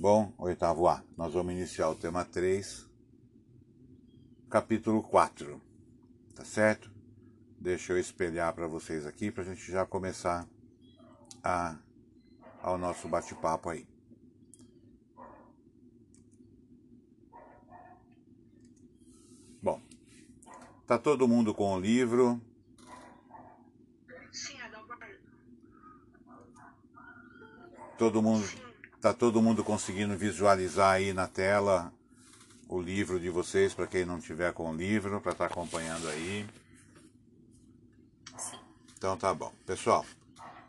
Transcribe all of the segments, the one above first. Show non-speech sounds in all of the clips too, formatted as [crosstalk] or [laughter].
bom? Oitavo A. Nós vamos iniciar o tema 3, capítulo 4. Tá certo? Deixa eu espelhar para vocês aqui para a gente já começar a, ao nosso bate-papo aí. Bom, tá todo mundo com o livro? Todo mundo, tá todo mundo conseguindo visualizar aí na tela o livro de vocês para quem não tiver com o livro para estar tá acompanhando aí. Então tá bom, pessoal.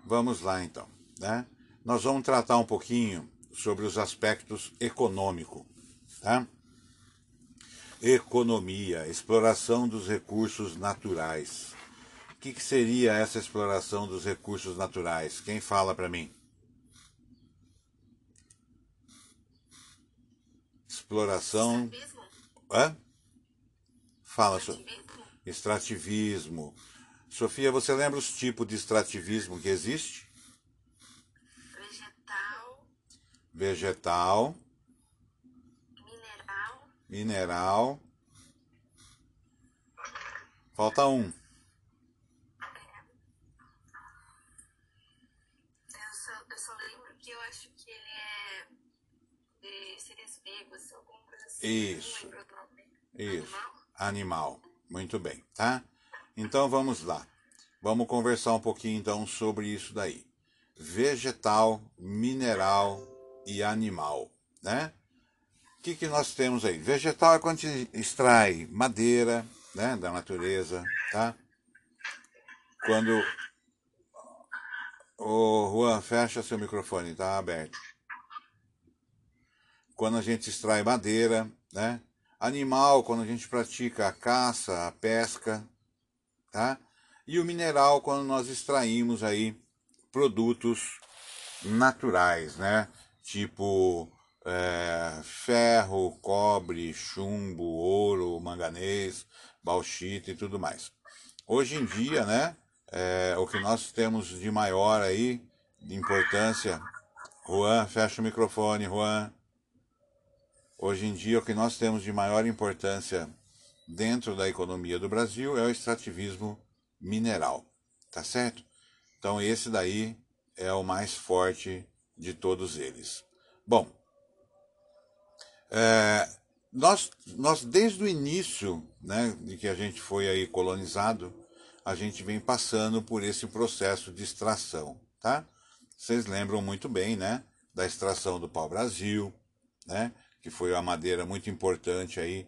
Vamos lá então, né? Nós vamos tratar um pouquinho sobre os aspectos econômicos, tá? Economia, exploração dos recursos naturais. O que, que seria essa exploração dos recursos naturais? Quem fala para mim? Exploração. Extrativismo? Hã? Fala, so... Extrativismo? extrativismo. Sofia, você lembra os tipos de extrativismo que existe? Vegetal, Vegetal, mineral, mineral. Falta um. eu só, eu só lembro que eu acho que ele é de seres vivos, alguma coisa assim. Isso. Isso. Animal? Animal. Muito bem, tá? Então vamos lá. Vamos conversar um pouquinho então sobre isso daí. Vegetal, mineral e animal, né? O que, que nós temos aí? Vegetal é quando a gente extrai madeira, né, da natureza, tá? Quando o Juan fecha seu microfone, tá aberto. Quando a gente extrai madeira, né? Animal, quando a gente pratica a caça, a pesca, tá? E o mineral, quando nós extraímos aí produtos naturais, né? Tipo é, ferro, cobre, chumbo, ouro, manganês, bauxita e tudo mais. Hoje em dia, né? é, o que nós temos de maior aí, de importância. Juan, fecha o microfone, Juan. Hoje em dia, o que nós temos de maior importância dentro da economia do Brasil é o extrativismo mineral, tá certo? Então, esse daí é o mais forte de todos eles. Bom, é, nós, nós desde o início, né, de que a gente foi aí colonizado, a gente vem passando por esse processo de extração, tá? Vocês lembram muito bem, né, da extração do pau-brasil, né, que foi uma madeira muito importante aí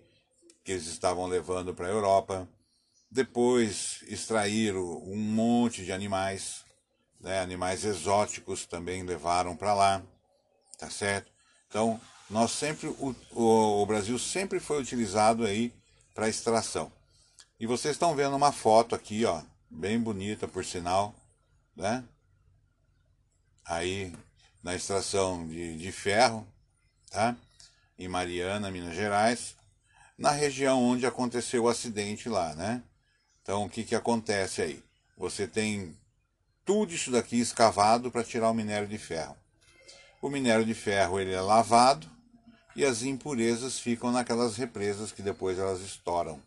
que eles estavam levando para a Europa. Depois extraíram um monte de animais, né, animais exóticos também levaram para lá, tá certo? Então, nós sempre o, o, o Brasil sempre foi utilizado aí para extração. E vocês estão vendo uma foto aqui, ó, bem bonita por sinal, né? Aí na extração de, de ferro, tá? Em Mariana, Minas Gerais, na região onde aconteceu o acidente lá, né? Então o que que acontece aí? Você tem tudo isso daqui escavado para tirar o minério de ferro. O minério de ferro ele é lavado e as impurezas ficam naquelas represas que depois elas estouram.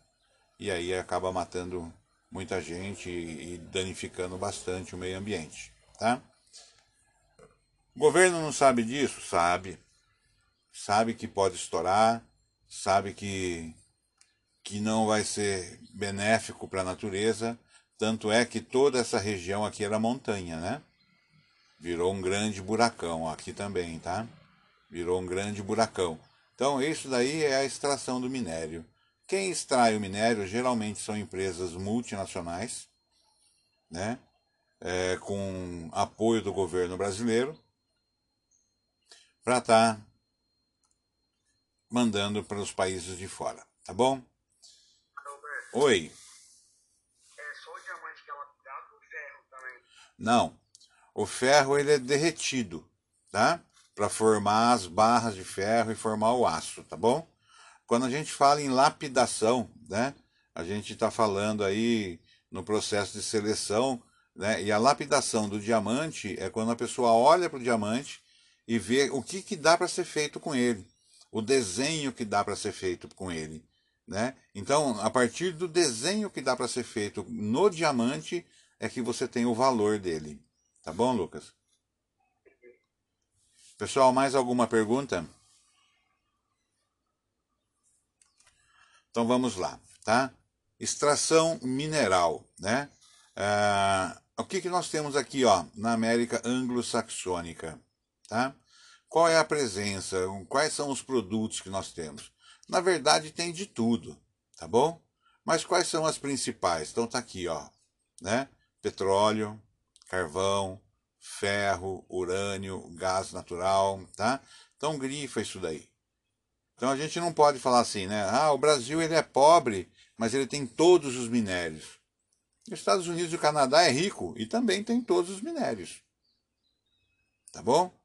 E aí acaba matando muita gente e danificando bastante o meio ambiente, tá? O governo não sabe disso? Sabe. Sabe que pode estourar, sabe que, que não vai ser benéfico para a natureza, tanto é que toda essa região aqui era montanha, né? Virou um grande buracão aqui também, tá? Virou um grande buracão. Então, isso daí é a extração do minério. Quem extrai o minério geralmente são empresas multinacionais, né? É, com apoio do governo brasileiro, para estar tá mandando para os países de fora, tá bom? Adalberto, Oi. é só o diamante que lapidado ou ferro também? Não. O ferro ele é derretido, tá? Para formar as barras de ferro e formar o aço, tá bom? Quando a gente fala em lapidação, né? A gente está falando aí no processo de seleção, né? E a lapidação do diamante é quando a pessoa olha para o diamante e ver o que, que dá para ser feito com ele, o desenho que dá para ser feito com ele. Né? Então, a partir do desenho que dá para ser feito no diamante, é que você tem o valor dele. Tá bom, Lucas? Pessoal, mais alguma pergunta? Então vamos lá, tá? Extração mineral, né? Ah, o que, que nós temos aqui, ó, na América anglo-saxônica, tá? Qual é a presença? Quais são os produtos que nós temos? Na verdade, tem de tudo, tá bom? Mas quais são as principais? Então tá aqui, ó, né? Petróleo, carvão, ferro, urânio, gás natural, tá? Então grifa isso daí. Então a gente não pode falar assim, né? Ah, o Brasil ele é pobre, mas ele tem todos os minérios. Os Estados Unidos e o Canadá é rico e também tem todos os minérios. Tá bom?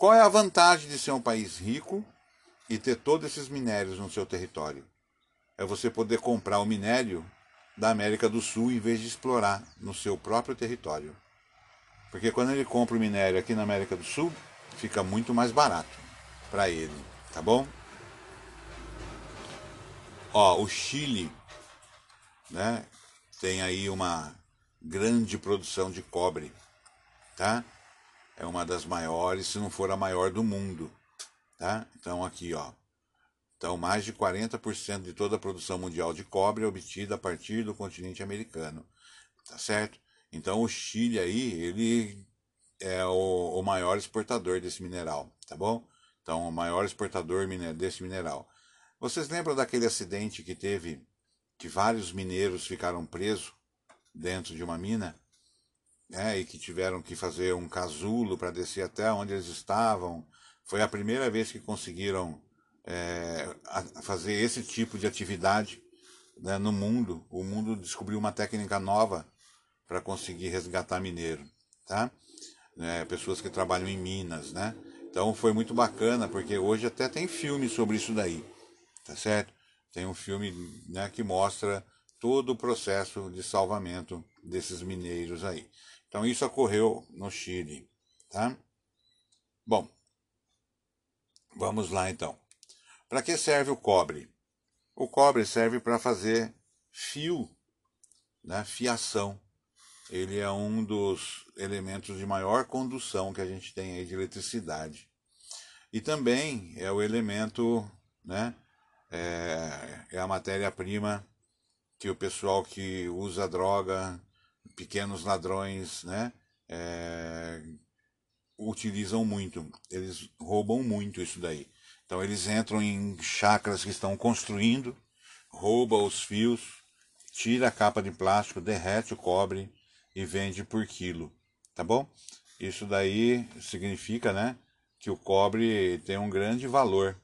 Qual é a vantagem de ser um país rico e ter todos esses minérios no seu território? É você poder comprar o minério da América do Sul em vez de explorar no seu próprio território. Porque quando ele compra o minério aqui na América do Sul, fica muito mais barato para ele, tá bom? Ó, o Chile, né, tem aí uma grande produção de cobre, tá? É uma das maiores, se não for a maior do mundo, tá? Então aqui, ó. Então, mais de 40% de toda a produção mundial de cobre é obtida a partir do continente americano, tá certo? Então, o Chile aí, ele é o, o maior exportador desse mineral, tá bom? Então, o maior exportador desse mineral. Vocês lembram daquele acidente que teve, que vários mineiros ficaram presos dentro de uma mina? É, e que tiveram que fazer um casulo para descer até onde eles estavam. Foi a primeira vez que conseguiram é, fazer esse tipo de atividade né, no mundo. O mundo descobriu uma técnica nova para conseguir resgatar mineiro, tá? É, pessoas que trabalham em minas, né? Então foi muito bacana, porque hoje até tem filme sobre isso daí tá certo? Tem um filme né, que mostra todo o processo de salvamento desses mineiros aí. Então isso ocorreu no Chile, tá? Bom, vamos lá então. Para que serve o cobre? O cobre serve para fazer fio, né, fiação. Ele é um dos elementos de maior condução que a gente tem aí de eletricidade. E também é o elemento né, é, é a matéria-prima que o pessoal que usa droga, pequenos ladrões, né, é, utilizam muito. Eles roubam muito isso daí. Então eles entram em chacras que estão construindo, rouba os fios, tira a capa de plástico, derrete o cobre e vende por quilo, tá bom? Isso daí significa, né, que o cobre tem um grande valor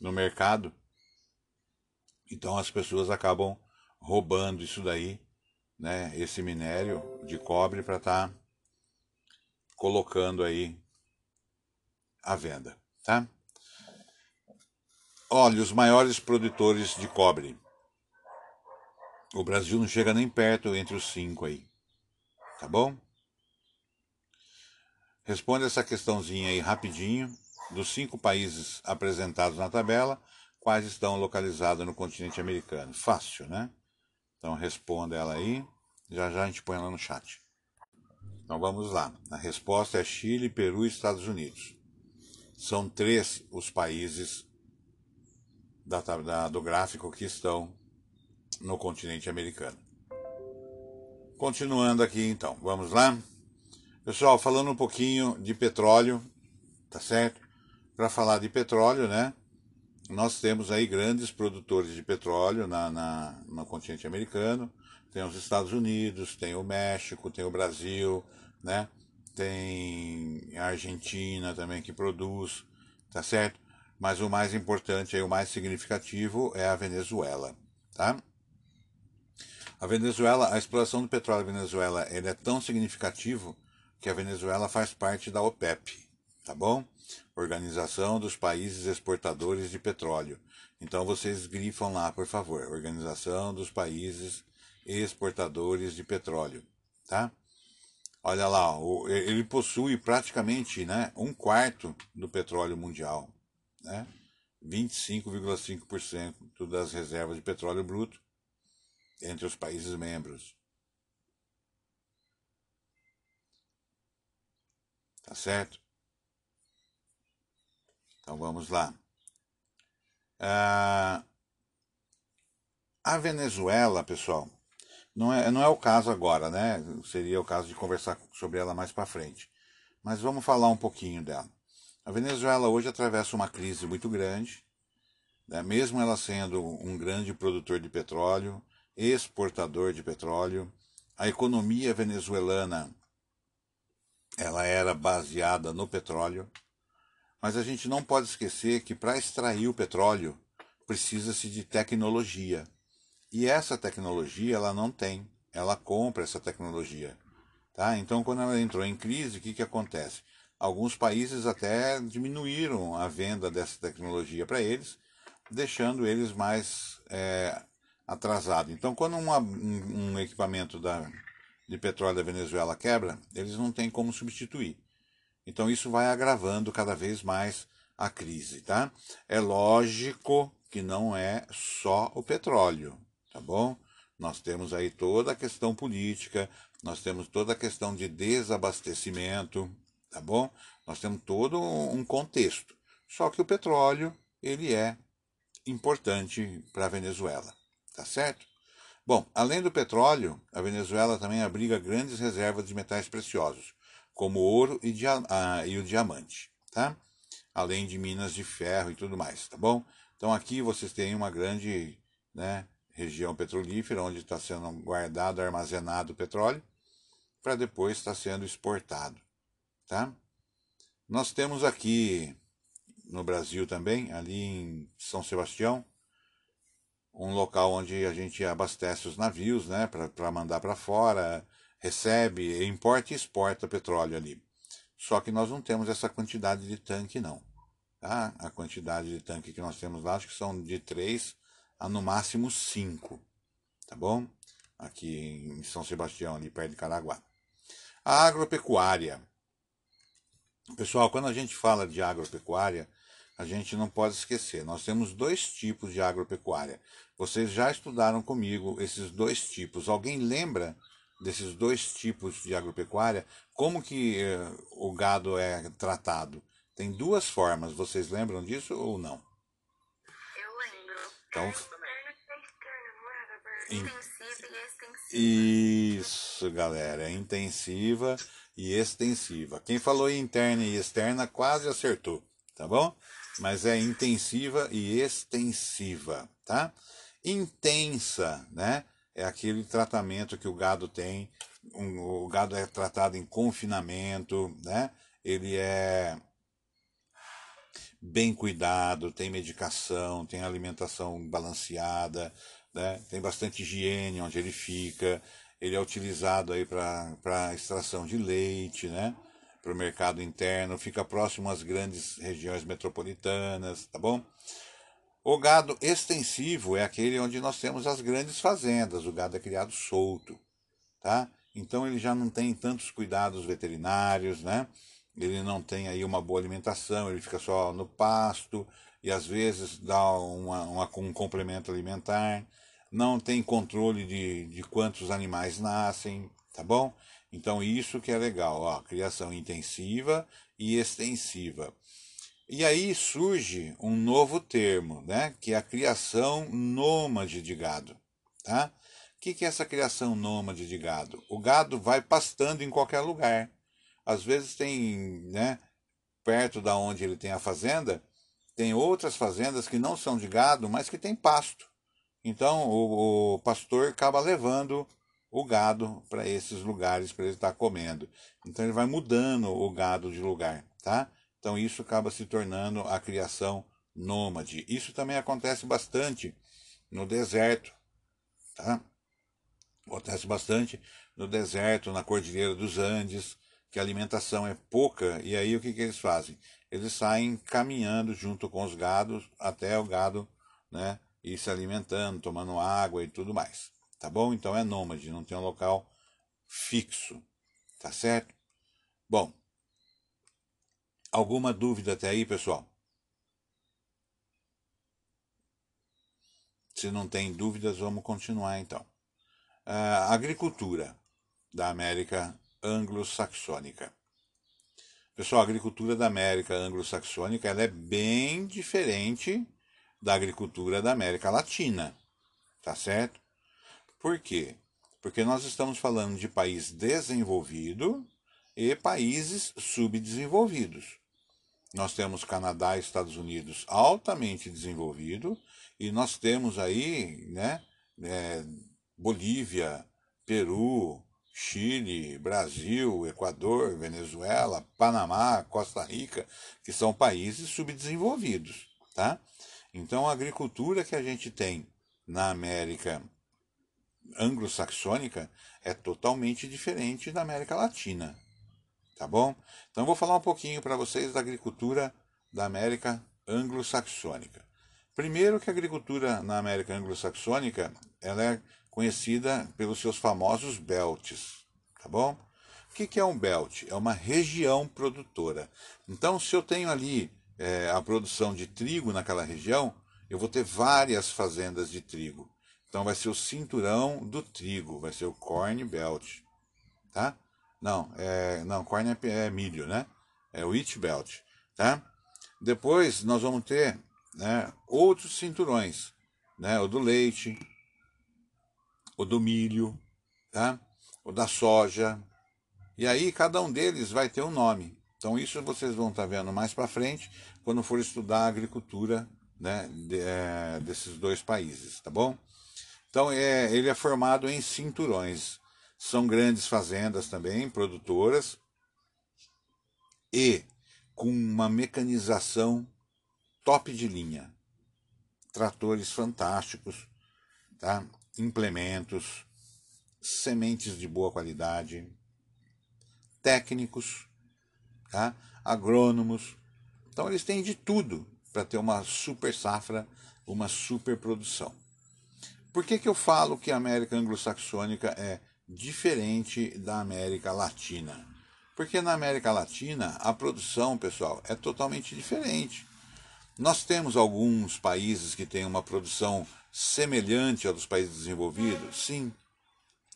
no mercado então as pessoas acabam roubando isso daí, né, esse minério de cobre para estar tá colocando aí à venda, tá? Olha, os maiores produtores de cobre. O Brasil não chega nem perto entre os cinco aí, tá bom? Responde essa questãozinha aí rapidinho. Dos cinco países apresentados na tabela, quais estão localizadas no continente americano? Fácil, né? Então responda ela aí, já já a gente põe ela no chat. Então vamos lá. A resposta é Chile, Peru e Estados Unidos. São três os países da, da, do gráfico que estão no continente americano. Continuando aqui então, vamos lá? Pessoal, falando um pouquinho de petróleo, tá certo? Para falar de petróleo, né? nós temos aí grandes produtores de petróleo na, na, no continente americano. Tem os Estados Unidos, tem o México, tem o Brasil, né? tem a Argentina também que produz, tá certo? Mas o mais importante, o mais significativo é a Venezuela, tá? A Venezuela, a exploração do petróleo na Venezuela, ele é tão significativo que a Venezuela faz parte da OPEP, tá bom? Organização dos Países Exportadores de Petróleo. Então vocês grifam lá, por favor, Organização dos Países Exportadores de Petróleo, tá? Olha lá, ele possui praticamente né, um quarto do petróleo mundial, né? 25,5% das reservas de petróleo bruto entre os países membros. Tá certo? Então vamos lá. Ah, a Venezuela, pessoal, não é, não é o caso agora, né? Seria o caso de conversar sobre ela mais para frente. Mas vamos falar um pouquinho dela. A Venezuela hoje atravessa uma crise muito grande, né? mesmo ela sendo um grande produtor de petróleo, exportador de petróleo. A economia venezuelana ela era baseada no petróleo, mas a gente não pode esquecer que para extrair o petróleo precisa-se de tecnologia. E essa tecnologia ela não tem, ela compra essa tecnologia. Tá? Então, quando ela entrou em crise, o que, que acontece? Alguns países até diminuíram a venda dessa tecnologia para eles, deixando eles mais é, atrasados. Então, quando uma, um, um, equipamento da, de petróleo da Venezuela quebra, eles não têm como substituir. Então, isso vai agravando cada vez mais a crise. Tá? É lógico que não é só o petróleo tá bom? Nós temos aí toda a questão política, nós temos toda a questão de desabastecimento, tá bom? Nós temos todo um contexto. Só que o petróleo, ele é importante para a Venezuela, tá certo? Bom, além do petróleo, a Venezuela também abriga grandes reservas de metais preciosos, como ouro e, ah, e o diamante, tá? Além de minas de ferro e tudo mais, tá bom? Então aqui vocês têm uma grande né, região petrolífera, onde está sendo guardado, armazenado o petróleo, para depois estar sendo exportado. Tá? Nós temos aqui no Brasil também, ali em São Sebastião, um local onde a gente abastece os navios né, para mandar para fora, recebe, importa e exporta petróleo ali. Só que nós não temos essa quantidade de tanque, não. Tá? A quantidade de tanque que nós temos lá, acho que são de 3 a no máximo 5, tá bom? Aqui em São Sebastião, ali perto de Caraguá. A agropecuária. Pessoal, quando a gente fala de agropecuária, a gente não pode esquecer, nós temos dois tipos de agropecuária. Vocês já estudaram comigo esses dois tipos. Alguém lembra desses dois tipos de agropecuária? Como que eh, o gado é tratado? Tem duas formas, vocês lembram disso ou não? Então, isso, galera, intensiva e extensiva. Quem falou interna e externa quase acertou, tá bom? Mas é intensiva e extensiva, tá? Intensa, né? É aquele tratamento que o gado tem. Um, o gado é tratado em confinamento, né? Ele é bem cuidado, tem medicação, tem alimentação balanceada, né? tem bastante higiene onde ele fica, ele é utilizado aí para extração de leite, né? para o mercado interno, fica próximo às grandes regiões metropolitanas, tá bom? O gado extensivo é aquele onde nós temos as grandes fazendas, o gado é criado solto, tá? Então ele já não tem tantos cuidados veterinários, né? Ele não tem aí uma boa alimentação, ele fica só no pasto e às vezes dá uma, uma um complemento alimentar, não tem controle de, de quantos animais nascem, tá bom? Então isso que é legal, ó, criação intensiva e extensiva. E aí surge um novo termo, né, que é a criação nômade de gado, tá? O que, que é essa criação nômade de gado? O gado vai pastando em qualquer lugar. Às vezes tem, né, perto da onde ele tem a fazenda, tem outras fazendas que não são de gado, mas que tem pasto. Então o, o pastor acaba levando o gado para esses lugares para ele estar comendo. Então ele vai mudando o gado de lugar, tá? Então isso acaba se tornando a criação nômade. Isso também acontece bastante no deserto, tá? Acontece bastante no deserto, na Cordilheira dos Andes, que a alimentação é pouca, e aí o que, que eles fazem? Eles saem caminhando junto com os gados até o gado né, ir se alimentando, tomando água e tudo mais. Tá bom? Então é nômade, não tem um local fixo. Tá certo? Bom, alguma dúvida até aí, pessoal? Se não tem dúvidas, vamos continuar então. A agricultura da América anglo-saxônica. Pessoal, a agricultura da América anglo-saxônica ela é bem diferente da agricultura da América Latina, tá certo? Por quê? Porque nós estamos falando de país desenvolvido e países subdesenvolvidos. Nós temos Canadá e Estados Unidos altamente desenvolvido e nós temos aí, né, é, Bolívia, Peru, Chile, Brasil, Equador, Venezuela, Panamá, Costa Rica, que são países subdesenvolvidos, tá? Então a agricultura que a gente tem na América anglo-saxônica é totalmente diferente da América Latina, tá bom? Então vou falar um pouquinho para vocês da agricultura da América anglo-saxônica. Primeiro que a agricultura na América anglo-saxônica, ela é conhecida pelos seus famosos belts, tá bom? O que, é um belt? É uma região produtora. Então, se eu tenho ali é, a produção de trigo naquela região, eu vou ter várias fazendas de trigo. Então, vai ser o cinturão do trigo, vai ser o corn belt, tá? Não, é, não, corn é, é milho, né? É o wheat belt, tá? Depois nós vamos ter né, outros cinturões, né? O do leite, o do milho, tá? o da soja. E aí cada um deles vai ter um nome. Então isso vocês vão estar tá vendo mais para frente quando for estudar a agricultura né, de, é, desses dois países, tá bom? Então é, ele é formado em cinturões. São grandes fazendas também, produtoras, e com uma mecanização top de linha. Tratores fantásticos, tá? Implementos, sementes de boa qualidade, técnicos, tá? agrônomos. Então eles têm de tudo para ter uma super safra, uma super produção. Por que, que eu falo que a América anglo-saxônica é diferente da América Latina? Porque na América Latina a produção, pessoal, é totalmente diferente. Nós temos alguns países que têm uma produção semelhante ao dos países desenvolvidos? Sim.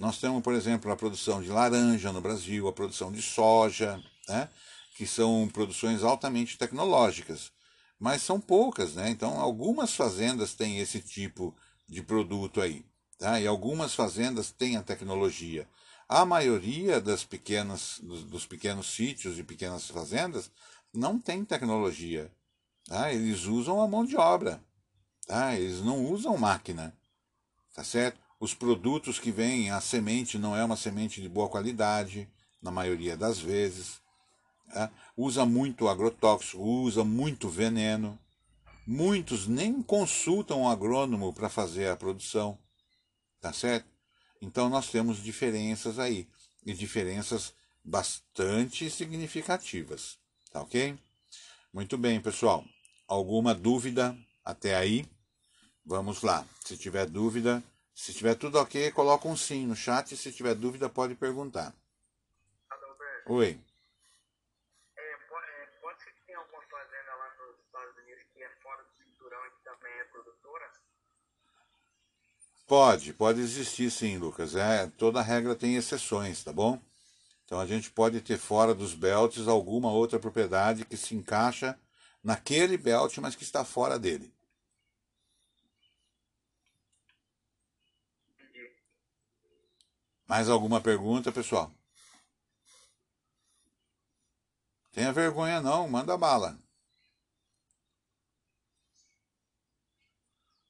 Nós temos, por exemplo, a produção de laranja no Brasil, a produção de soja, né? que são produções altamente tecnológicas. Mas são poucas, né? Então, algumas fazendas têm esse tipo de produto aí. Tá? E algumas fazendas têm a tecnologia. A maioria das pequenas, dos, dos pequenos sítios e pequenas fazendas não tem tecnologia. Tá? Eles usam a mão de obra. Tá? Eles não usam máquina. Tá certo? Os produtos que vêm, a semente não é uma semente de boa qualidade, na maioria das vezes. Tá? Usa muito agrotóxico, usa muito veneno. Muitos nem consultam o agrônomo para fazer a produção. Tá certo? Então nós temos diferenças aí. E diferenças bastante significativas. Tá ok? Muito bem, pessoal. Alguma dúvida até aí? Vamos lá. Se tiver dúvida, se tiver tudo ok, coloca um sim no chat. Se tiver dúvida, pode perguntar. Adalberto. Oi. É, pode, é, pode ser que tenha alguma fazenda lá nos Estados Unidos que é fora do cinturão e que também é produtora? Pode, pode existir sim, Lucas. É, toda regra tem exceções, tá bom? Então a gente pode ter fora dos belts alguma outra propriedade que se encaixa naquele belt, mas que está fora dele. Mais alguma pergunta, pessoal? Tenha vergonha não, manda bala.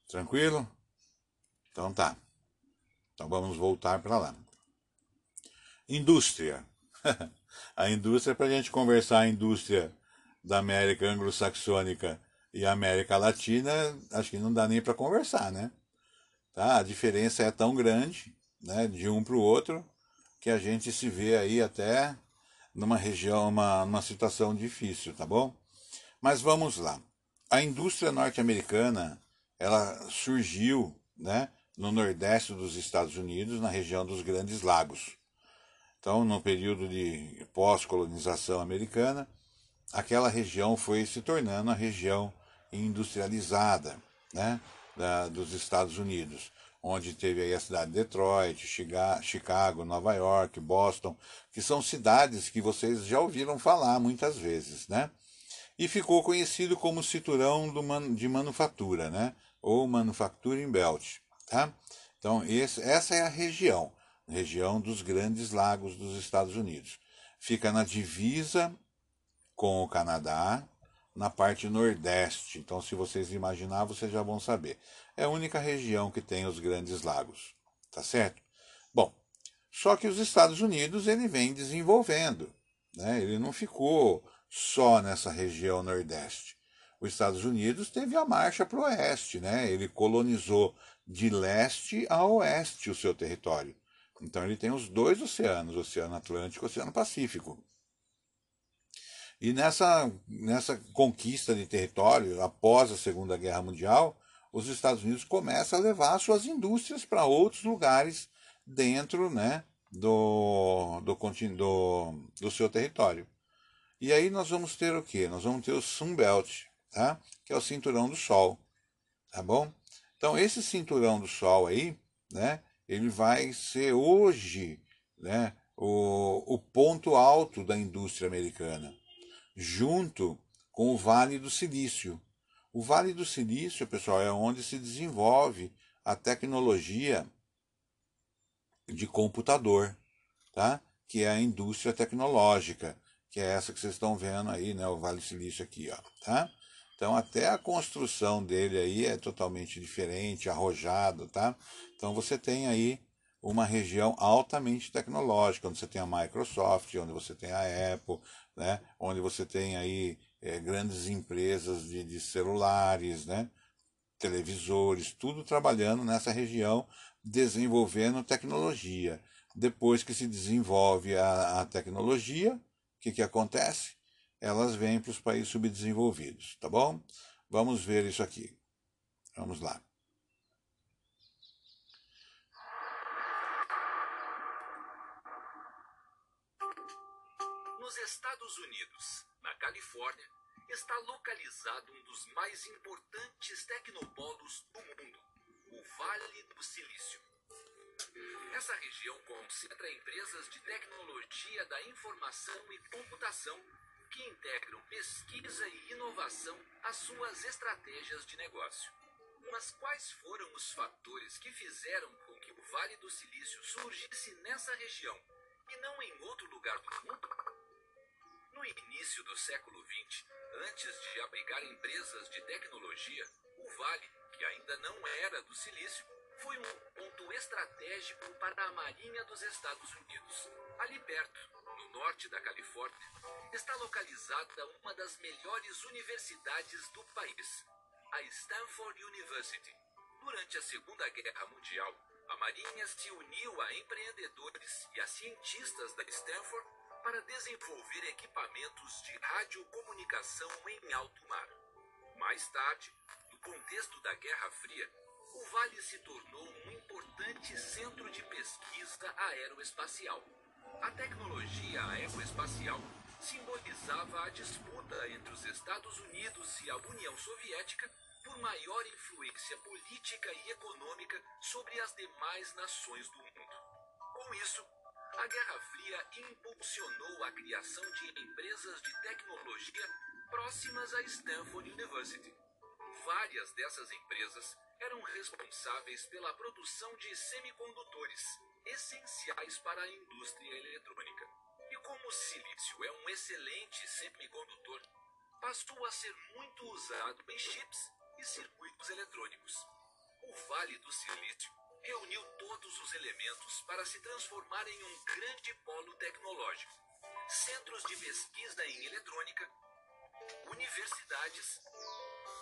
Tranquilo? Então tá. Então vamos voltar para lá. Indústria. [laughs] a indústria, para a gente conversar a indústria da América anglo-saxônica e América Latina, acho que não dá nem para conversar, né? Tá? A diferença é tão grande né, de um para o outro, que a gente se vê aí até numa região, uma, numa situação difícil, tá bom? Mas vamos lá. A indústria norte-americana, ela surgiu, né, no nordeste dos Estados Unidos, na região dos Grandes Lagos. Então, no período de pós-colonização americana, aquela região foi se tornando a região industrializada né, da, dos Estados Unidos, onde teve aí a cidade de Detroit, Chicago, Nova York, Boston, que são cidades que vocês já ouviram falar muitas vezes, né? E ficou conhecido como cinturão de manufatura, né? Ou Manufacturing Belt, tá? Então, esse, essa é a região, região dos Grandes Lagos dos Estados Unidos. Fica na divisa com o Canadá, na parte nordeste. Então, se vocês imaginar, vocês já vão saber. É a única região que tem os Grandes Lagos, tá certo? Bom, só que os Estados Unidos ele vem desenvolvendo, né? Ele não ficou só nessa região nordeste. Os Estados Unidos teve a marcha para o oeste, né? Ele colonizou de leste a oeste o seu território. Então ele tem os dois oceanos, o Oceano Atlântico e o Oceano Pacífico. E nessa, nessa conquista de território, após a Segunda Guerra Mundial, os Estados Unidos começam a levar suas indústrias para outros lugares dentro né, do, do, do, do seu território. E aí nós vamos ter o quê? Nós vamos ter o Sunbelt, tá? que é o cinturão do Sol. Tá bom? Então, esse cinturão do Sol aí, né, ele vai ser hoje né, o, o ponto alto da indústria americana, junto com o Vale do Silício. O Vale do Silício, pessoal, é onde se desenvolve a tecnologia de computador, tá? que é a indústria tecnológica, que é essa que vocês estão vendo aí, né? o Vale do Silício aqui. Ó, tá? Então até a construção dele aí é totalmente diferente, arrojado, tá? Então você tem aí uma região altamente tecnológica, onde você tem a Microsoft, onde você tem a Apple, né? Onde você tem aí é, grandes empresas de, de celulares, né? Televisores, tudo trabalhando nessa região, desenvolvendo tecnologia. Depois que se desenvolve a, a tecnologia, o que, que acontece? elas vêm para os países subdesenvolvidos, tá bom? Vamos ver isso aqui. Vamos lá. Estados Unidos, na Califórnia, está localizado um dos mais importantes tecnopolos do mundo, o Vale do Silício. Essa região concentra empresas de tecnologia da informação e computação que integram pesquisa e inovação às suas estratégias de negócio. Mas quais foram os fatores que fizeram com que o Vale do Silício surgisse nessa região e não em outro lugar do mundo? Início do século XX, antes de abrigar empresas de tecnologia, o Vale, que ainda não era do Silício, foi um ponto estratégico para a Marinha dos Estados Unidos. Ali perto, no norte da Califórnia, está localizada uma das melhores universidades do país, a Stanford University. Durante a Segunda Guerra Mundial, a Marinha se uniu a empreendedores e a cientistas da Stanford para desenvolver equipamentos de radiocomunicação em alto mar. Mais tarde, no contexto da Guerra Fria, o Vale se tornou um importante centro de pesquisa aeroespacial. A tecnologia aeroespacial simbolizava a disputa entre os Estados Unidos e a União Soviética por maior influência política e econômica sobre as demais nações do mundo. Com isso, a Guerra Fria impulsionou a criação de empresas de tecnologia próximas à Stanford University. Várias dessas empresas eram responsáveis pela produção de semicondutores, essenciais para a indústria eletrônica. E como o silício é um excelente semicondutor, passou a ser muito usado em chips e circuitos eletrônicos. O Vale do Silício reuniu todos os elementos para se transformar em um grande polo tecnológico. Centros de pesquisa em eletrônica, universidades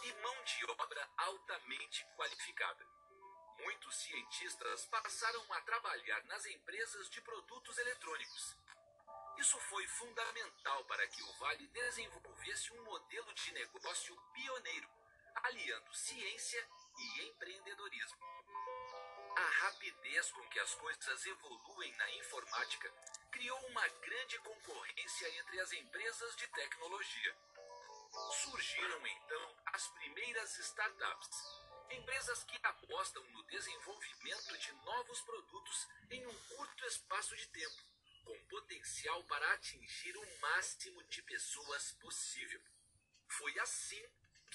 e mão de obra altamente qualificada. Muitos cientistas passaram a trabalhar nas empresas de produtos eletrônicos. Isso foi fundamental para que o Vale desenvolvesse um modelo de negócio pioneiro, aliando ciência e empreendedorismo. A rapidez com que as coisas evoluem na informática criou uma grande concorrência entre as empresas de tecnologia. Surgiram então as primeiras startups, empresas que apostam no desenvolvimento de novos produtos em um curto espaço de tempo, com potencial para atingir o máximo de pessoas possível. Foi assim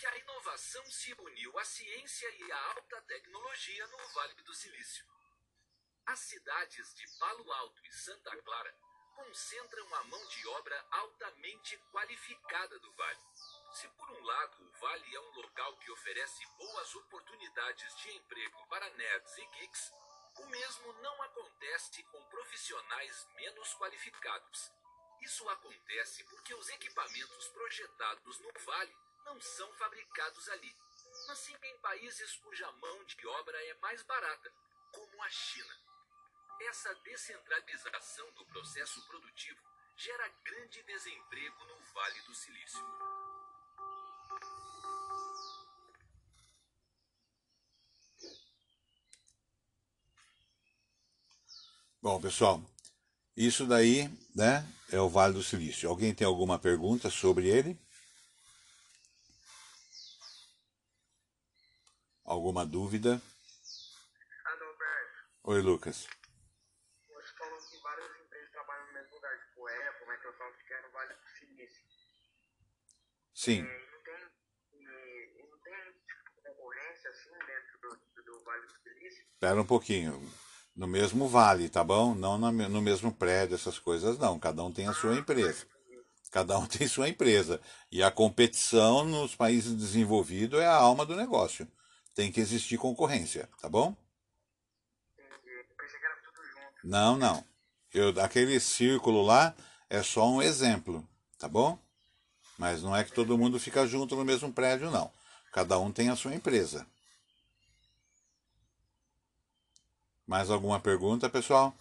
que a inovação se uniu à ciência e à alta tecnologia no Vale do Silício. As cidades de Palo Alto e Santa Clara concentram a mão de obra altamente qualificada do Vale. Se por um lado o Vale é um local que oferece boas oportunidades de emprego para nerds e geeks, o mesmo não acontece com profissionais menos qualificados. Isso acontece porque os equipamentos projetados no Vale não são fabricados ali, mas sim em países cuja mão de obra é mais barata, como a China. Essa descentralização do processo produtivo gera grande desemprego no Vale do Silício. Bom, pessoal, isso daí, né, é o Vale do Silício. Alguém tem alguma pergunta sobre ele? Alguma dúvida? Oi, Lucas. você falou que várias empresas trabalham no mesmo lugar, tipo Apple, Microsoft, que é no Vale do Silício. Sim. É, não tem, e não tem tipo, concorrência assim dentro do, do Vale do Silício? Espera um pouquinho. No mesmo vale, tá bom? Não na no mesmo prédio, essas coisas não. Cada um tem a sua empresa. Cada um [laughs] tem sua empresa. E a competição nos países desenvolvidos é a alma do negócio. Tem que existir concorrência, tá bom? Não, não. Eu, aquele círculo lá é só um exemplo, tá bom? Mas não é que todo mundo fica junto no mesmo prédio, não. Cada um tem a sua empresa. Mais alguma pergunta, pessoal?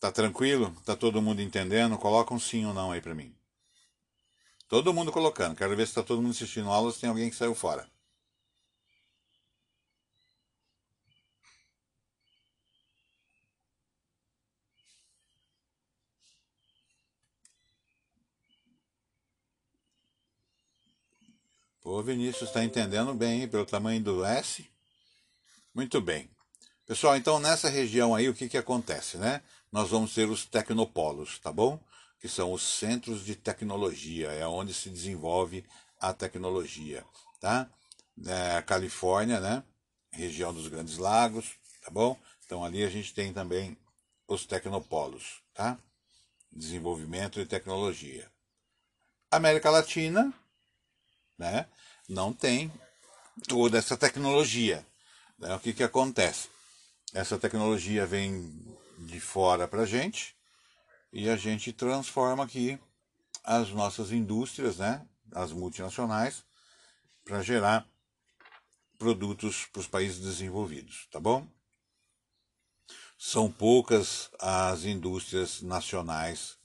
Tá tranquilo? Tá todo mundo entendendo? Coloca um sim ou não aí pra mim. Todo mundo colocando. Quero ver se tá todo mundo assistindo aula ou se tem alguém que saiu fora. Pô, Vinícius, está entendendo bem, hein, pelo tamanho do S? Muito bem. Pessoal, então nessa região aí, o que, que acontece, né? Nós vamos ter os tecnopolos, tá bom? Que são os centros de tecnologia, é onde se desenvolve a tecnologia, tá? É, Califórnia, né? Região dos Grandes Lagos, tá bom? Então ali a gente tem também os tecnopolos, tá? Desenvolvimento de tecnologia. América Latina, né? Não tem toda essa tecnologia. Né? O que, que acontece? Essa tecnologia vem de fora para gente e a gente transforma aqui as nossas indústrias, né? As multinacionais, para gerar produtos para os países desenvolvidos, tá bom? São poucas as indústrias nacionais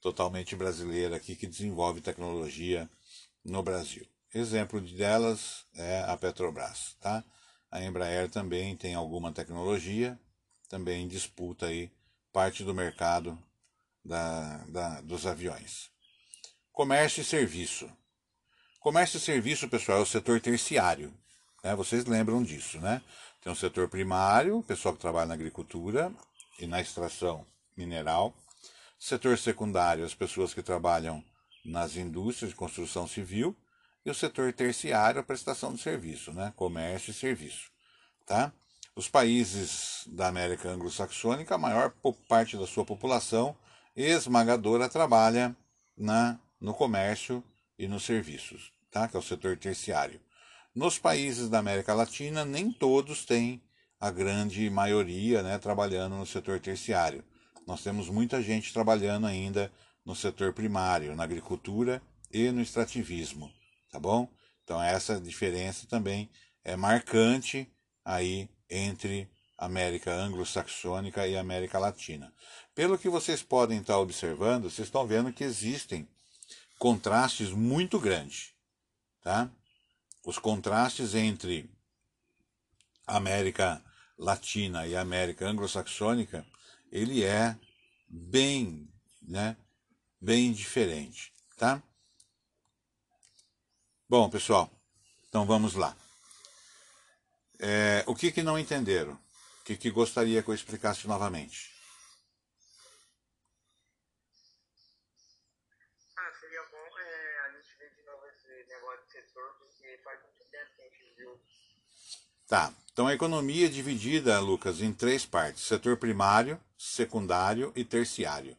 totalmente brasileiras aqui que desenvolvem tecnologia no Brasil. Exemplo delas é a Petrobras, tá? A Embraer também tem alguma tecnologia, também disputa aí parte do mercado da, da, dos aviões. Comércio e serviço. Comércio e serviço, pessoal, é o setor terciário. Né? Vocês lembram disso, né? Tem o setor primário, pessoal que trabalha na agricultura e na extração mineral. Setor secundário, as pessoas que trabalham nas indústrias de construção civil e o setor terciário, a prestação de serviço, né? comércio e serviço. Tá? Os países da América anglo-saxônica, a maior parte da sua população esmagadora trabalha na, no comércio e nos serviços, tá? que é o setor terciário. Nos países da América Latina, nem todos têm a grande maioria né, trabalhando no setor terciário. Nós temos muita gente trabalhando ainda no setor primário, na agricultura e no extrativismo tá bom? Então essa diferença também é marcante aí entre América anglo-saxônica e América Latina. Pelo que vocês podem estar observando, vocês estão vendo que existem contrastes muito grandes, tá? Os contrastes entre América Latina e América Anglo-Saxônica, ele é bem, né, bem diferente, tá? Bom, pessoal, então vamos lá. É, o que, que não entenderam? Que, que gostaria que eu explicasse novamente? Ah, seria bom é, a gente ver de novo esse negócio de setor, porque faz muito tempo que a gente viu. Tá. Então a economia é dividida, Lucas, em três partes: setor primário, secundário e terciário.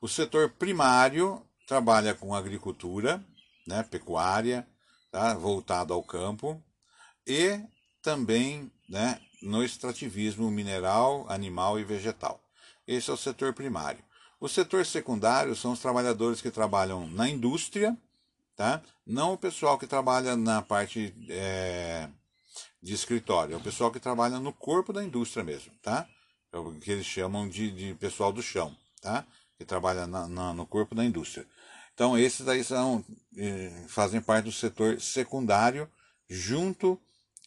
O setor primário trabalha com agricultura, né, pecuária, tá, voltado ao campo, e também né, no extrativismo mineral, animal e vegetal. Esse é o setor primário. O setor secundário são os trabalhadores que trabalham na indústria, tá? não o pessoal que trabalha na parte é, de escritório, é o pessoal que trabalha no corpo da indústria mesmo, tá? É o que eles chamam de, de pessoal do chão, tá? que trabalha na, na, no corpo da indústria. Então, esses aí são, eh, fazem parte do setor secundário, junto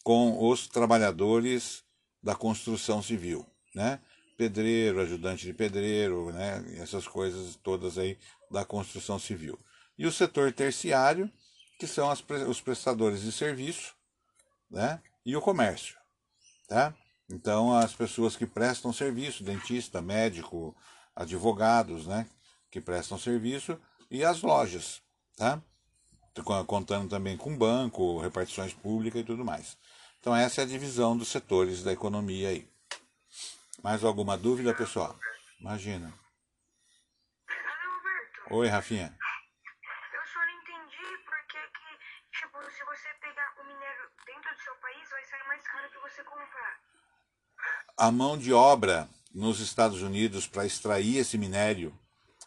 com os trabalhadores da construção civil, né? Pedreiro, ajudante de pedreiro, né? Essas coisas todas aí da construção civil. E o setor terciário, que são as, os prestadores de serviço, né? E o comércio, tá? Então, as pessoas que prestam serviço, dentista, médico, advogados, né? Que prestam serviço e as lojas, tá? Contando também com banco, repartições públicas e tudo mais. Então essa é a divisão dos setores da economia aí. Mais alguma dúvida, pessoal? Imagina. Oi, Rafinha. eu só não entendi porque que, tipo, se você pegar o minério dentro do seu país, vai sair mais caro que você comprar. A mão de obra nos Estados Unidos para extrair esse minério,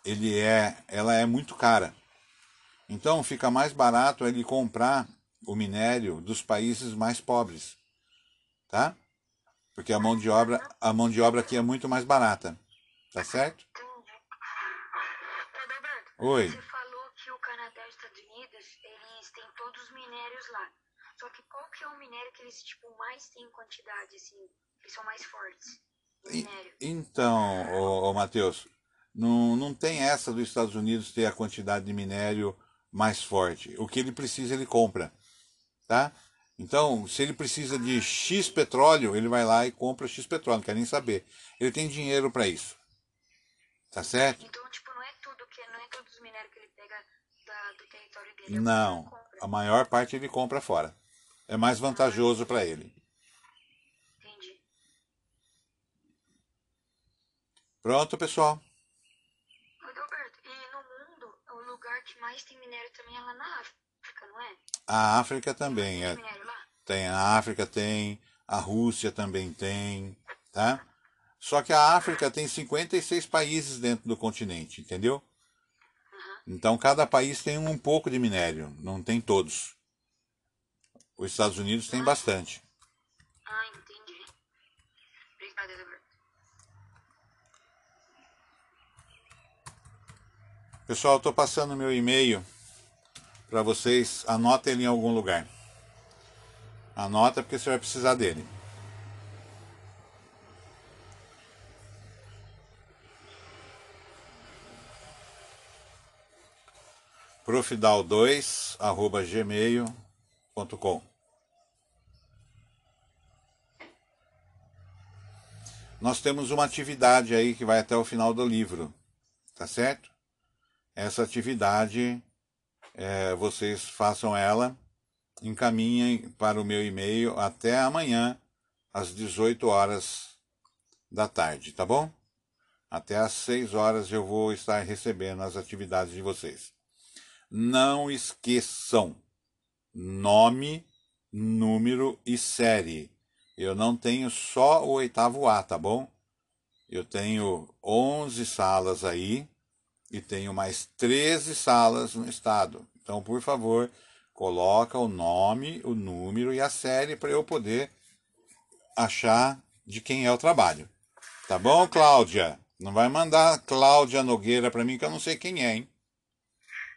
ele é, ela é muito cara. Então fica mais barato ele comprar o minério dos países mais pobres, tá? Porque a mão de obra, a mão de obra aqui é muito mais barata, tá certo? Oi. você falou que o Canadá e os Estados Unidos, eles têm todos os minérios lá. Só que qual que é o minério que eles, tipo, mais têm em quantidade, assim, eles são mais fortes? O E- minério. Então, ô, ô Matheus, não, não tem essa dos Estados Unidos ter a quantidade de minério mais forte. O que ele precisa, ele compra. Tá? Então, se ele precisa de X petróleo, ele vai lá e compra X petróleo, não quer nem saber. Ele tem dinheiro para isso. Tá certo? Então, tipo, não é tudo que, não é todos os minérios que ele pega da- do território dele. é Não, a maior parte ele compra fora. É mais vantajoso para ele. Entendi. Pronto, pessoal? Adalberto, e no mundo, o lugar que mais tem minério também é lá na África? A África também. Tem É? Tem a África, tem, a Rússia também tem, tá? Só que a África tem 56 países dentro do continente, entendeu? Então cada país tem um pouco de minério, não tem todos. Os Estados Unidos tem bastante. Ah, entendi. Obrigada. Pessoal, estou passando meu e-mail para vocês, anotem ele em algum lugar. Anota porque você vai precisar dele. profidal2 arroba gmail.com Nós temos uma atividade aí que vai até o final do livro, tá certo? Essa atividade, é, vocês façam ela, encaminhem para o meu e-mail até amanhã, às 18 horas da tarde, tá bom? Até às 6 horas eu vou estar recebendo as atividades de vocês. Não esqueçam nome, número e série. Eu não tenho só o oitavo A, tá bom? Eu tenho 11 salas aí e tenho mais 13 salas no estado. Então, por favor, coloca o nome, o número e a série para eu poder achar de quem é o trabalho. Tá bom, Cláudia? Não vai mandar Cláudia Nogueira para mim que eu não sei quem é, hein?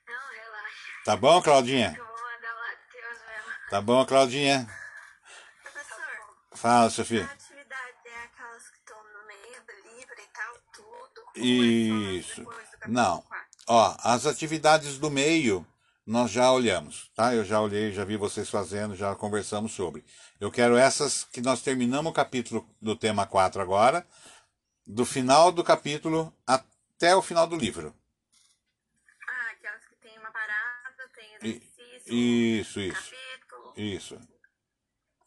Não, relaxa. Tá bom, Claudinha? Eu vou mandar o Matheus mesmo. Tá bom, Claudinha? Professor, Fala, Sofia. A atividade é aquelas que estão no meio do livro e tal, tudo. Isso. Não. Ó, as atividades do meio nós já olhamos, tá? Eu já olhei, já vi vocês fazendo, já conversamos sobre. Eu quero essas que nós terminamos o capítulo do tema 4 agora, do final do capítulo até o final do livro. Ah, aquelas que tem uma parada, tem exercício, Isso, isso, capítulo. isso.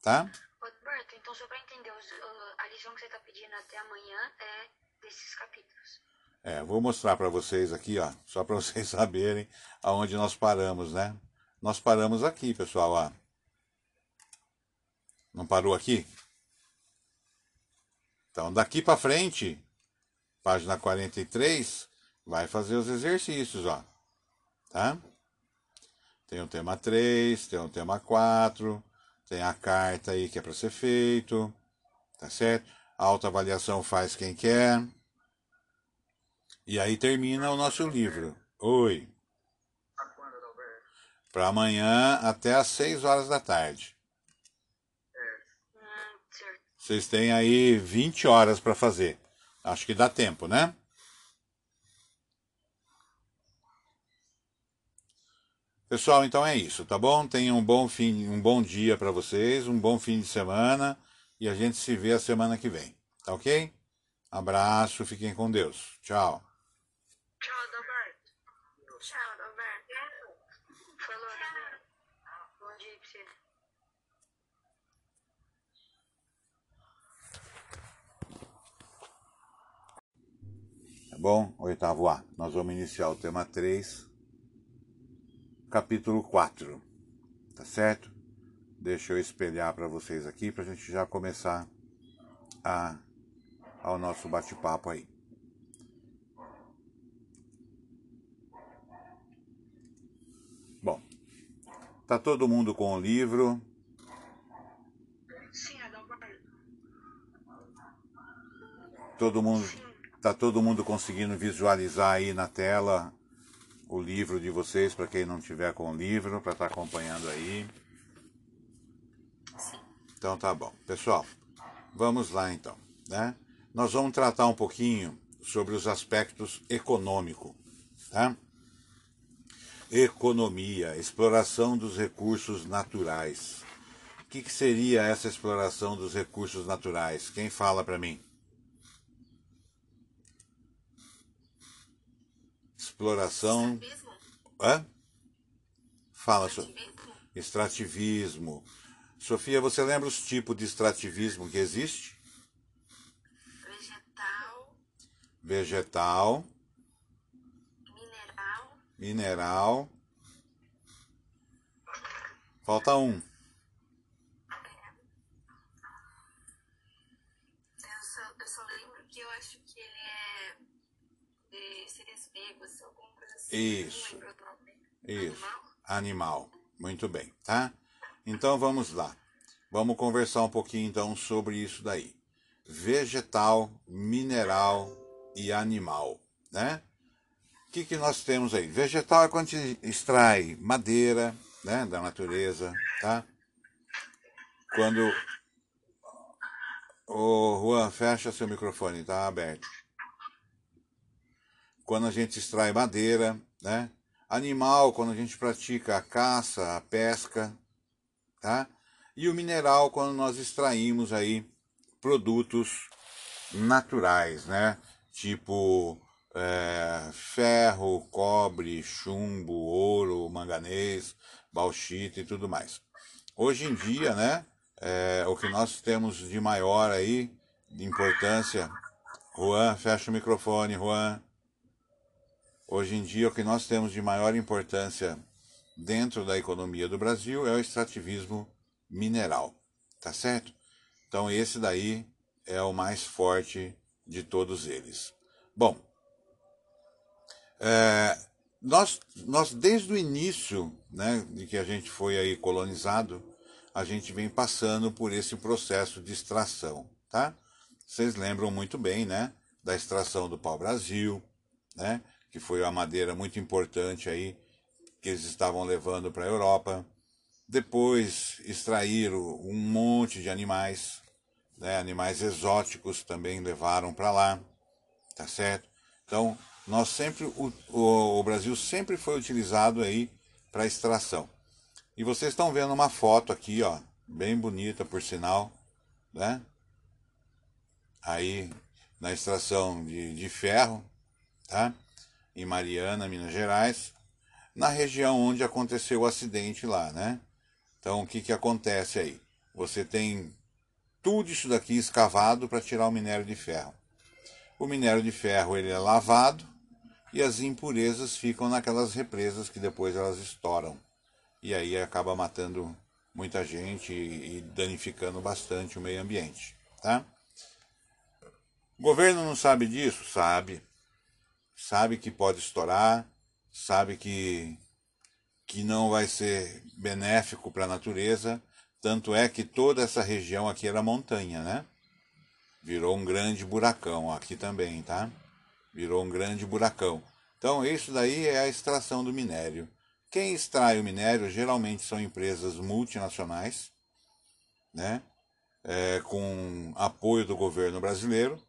Tá? Roberto, então só pra entender, uh, a lição que você tá pedindo até amanhã é desses capítulos. É, vou mostrar para vocês aqui, ó, só para [laughs] vocês saberem aonde nós paramos, né? Nós paramos aqui, pessoal, ó. Não parou aqui? Então, daqui para frente, página 43, vai fazer os exercícios, ó. Tá? Tem o tema 3, tem o tema 4, tem a carta aí que é para ser feito, tá certo? A autoavaliação faz quem quer. E aí termina o nosso livro. Oi. Para amanhã até às 6 horas da tarde. Vocês têm aí 20 horas para fazer. Acho que dá tempo, né? Pessoal, então é isso, tá bom? Tenham um bom fim, um bom dia para vocês, um bom fim de semana e a gente se vê a semana que vem, tá ok? Abraço, fiquem com Deus. Tchau. Tchau, Adalberto. Tchau, Adalberto. Falou, Gabriel. Bom dia pra você. Tá bom? Oitavo A. Nós vamos iniciar o tema 3, capítulo 4. Tá certo? Deixa eu espelhar para vocês aqui para a gente já começar a, ao nosso bate-papo aí. Bom, tá todo mundo com o livro? Sim. Todo mundo tá todo mundo conseguindo visualizar aí na tela o livro de vocês para quem não tiver com o livro para estar acompanhando aí. Então tá bom, pessoal. Vamos lá então, né? Nós vamos tratar um pouquinho sobre os aspectos econômicos, tá? Economia, exploração dos recursos naturais. O que, que seria essa exploração dos recursos naturais? Quem fala para mim? Exploração. Hã? Fala, so... Ativismo? extrativismo. Sofia, você lembra os tipos de extrativismo que existe? Vegetal, Vegetal, mineral. Falta um. eu só, eu só lembro que eu acho que ele é de seres vivos, alguma coisa assim. Isso. Isso. Animal? Animal. Muito bem, tá? Então vamos lá. Vamos conversar um pouquinho então sobre isso daí. Vegetal, mineral e animal, né? O que, que nós temos aí? Vegetal é quando gente extrai madeira, né, da natureza, tá? Quando Ô, Juan, fecha seu microfone, tá aberto. Quando a gente extrai madeira, né? Animal, quando a gente pratica a caça, a pesca, tá? E o mineral, quando nós extraímos aí produtos naturais, né? Tipo é, ferro, cobre, chumbo, ouro, manganês, bauxita e tudo mais. Hoje em dia, né? é, o que nós temos de maior aí, de importância. Juan, fecha o microfone, Juan. Hoje em dia, o que nós temos de maior importância dentro da economia do Brasil é o extrativismo mineral, tá certo? Então, esse daí é o mais forte de todos eles. Bom, é, nós, nós desde o início, né, de que a gente foi aí colonizado, a gente vem passando por esse processo de extração, tá? Vocês lembram muito bem, né, da extração do pau-brasil, né, que foi uma madeira muito importante aí que eles estavam levando para a Europa. Depois extraíram um monte de animais, né? animais exóticos também levaram para lá, tá certo? Então, nós sempre, o, o, o Brasil sempre foi utilizado aí para extração. E vocês estão vendo uma foto aqui, ó, bem bonita por sinal, né? Aí na extração de, de ferro, tá? Em Mariana, Minas Gerais, na região onde aconteceu o acidente lá, né? Então o que que acontece aí? Você tem tudo isso daqui escavado para tirar o minério de ferro. O minério de ferro ele é lavado e as impurezas ficam naquelas represas que depois elas estouram e aí acaba matando muita gente e danificando bastante o meio ambiente, tá? O governo não sabe disso? Sabe. Sabe que pode estourar, sabe que, que não vai ser benéfico para a natureza, tanto é que toda essa região aqui era montanha, né? Virou um grande buracão aqui também, tá? Virou um grande buracão. Então, isso daí é a extração do minério. Quem extrai o minério geralmente são empresas multinacionais, né? É, com apoio do governo brasileiro,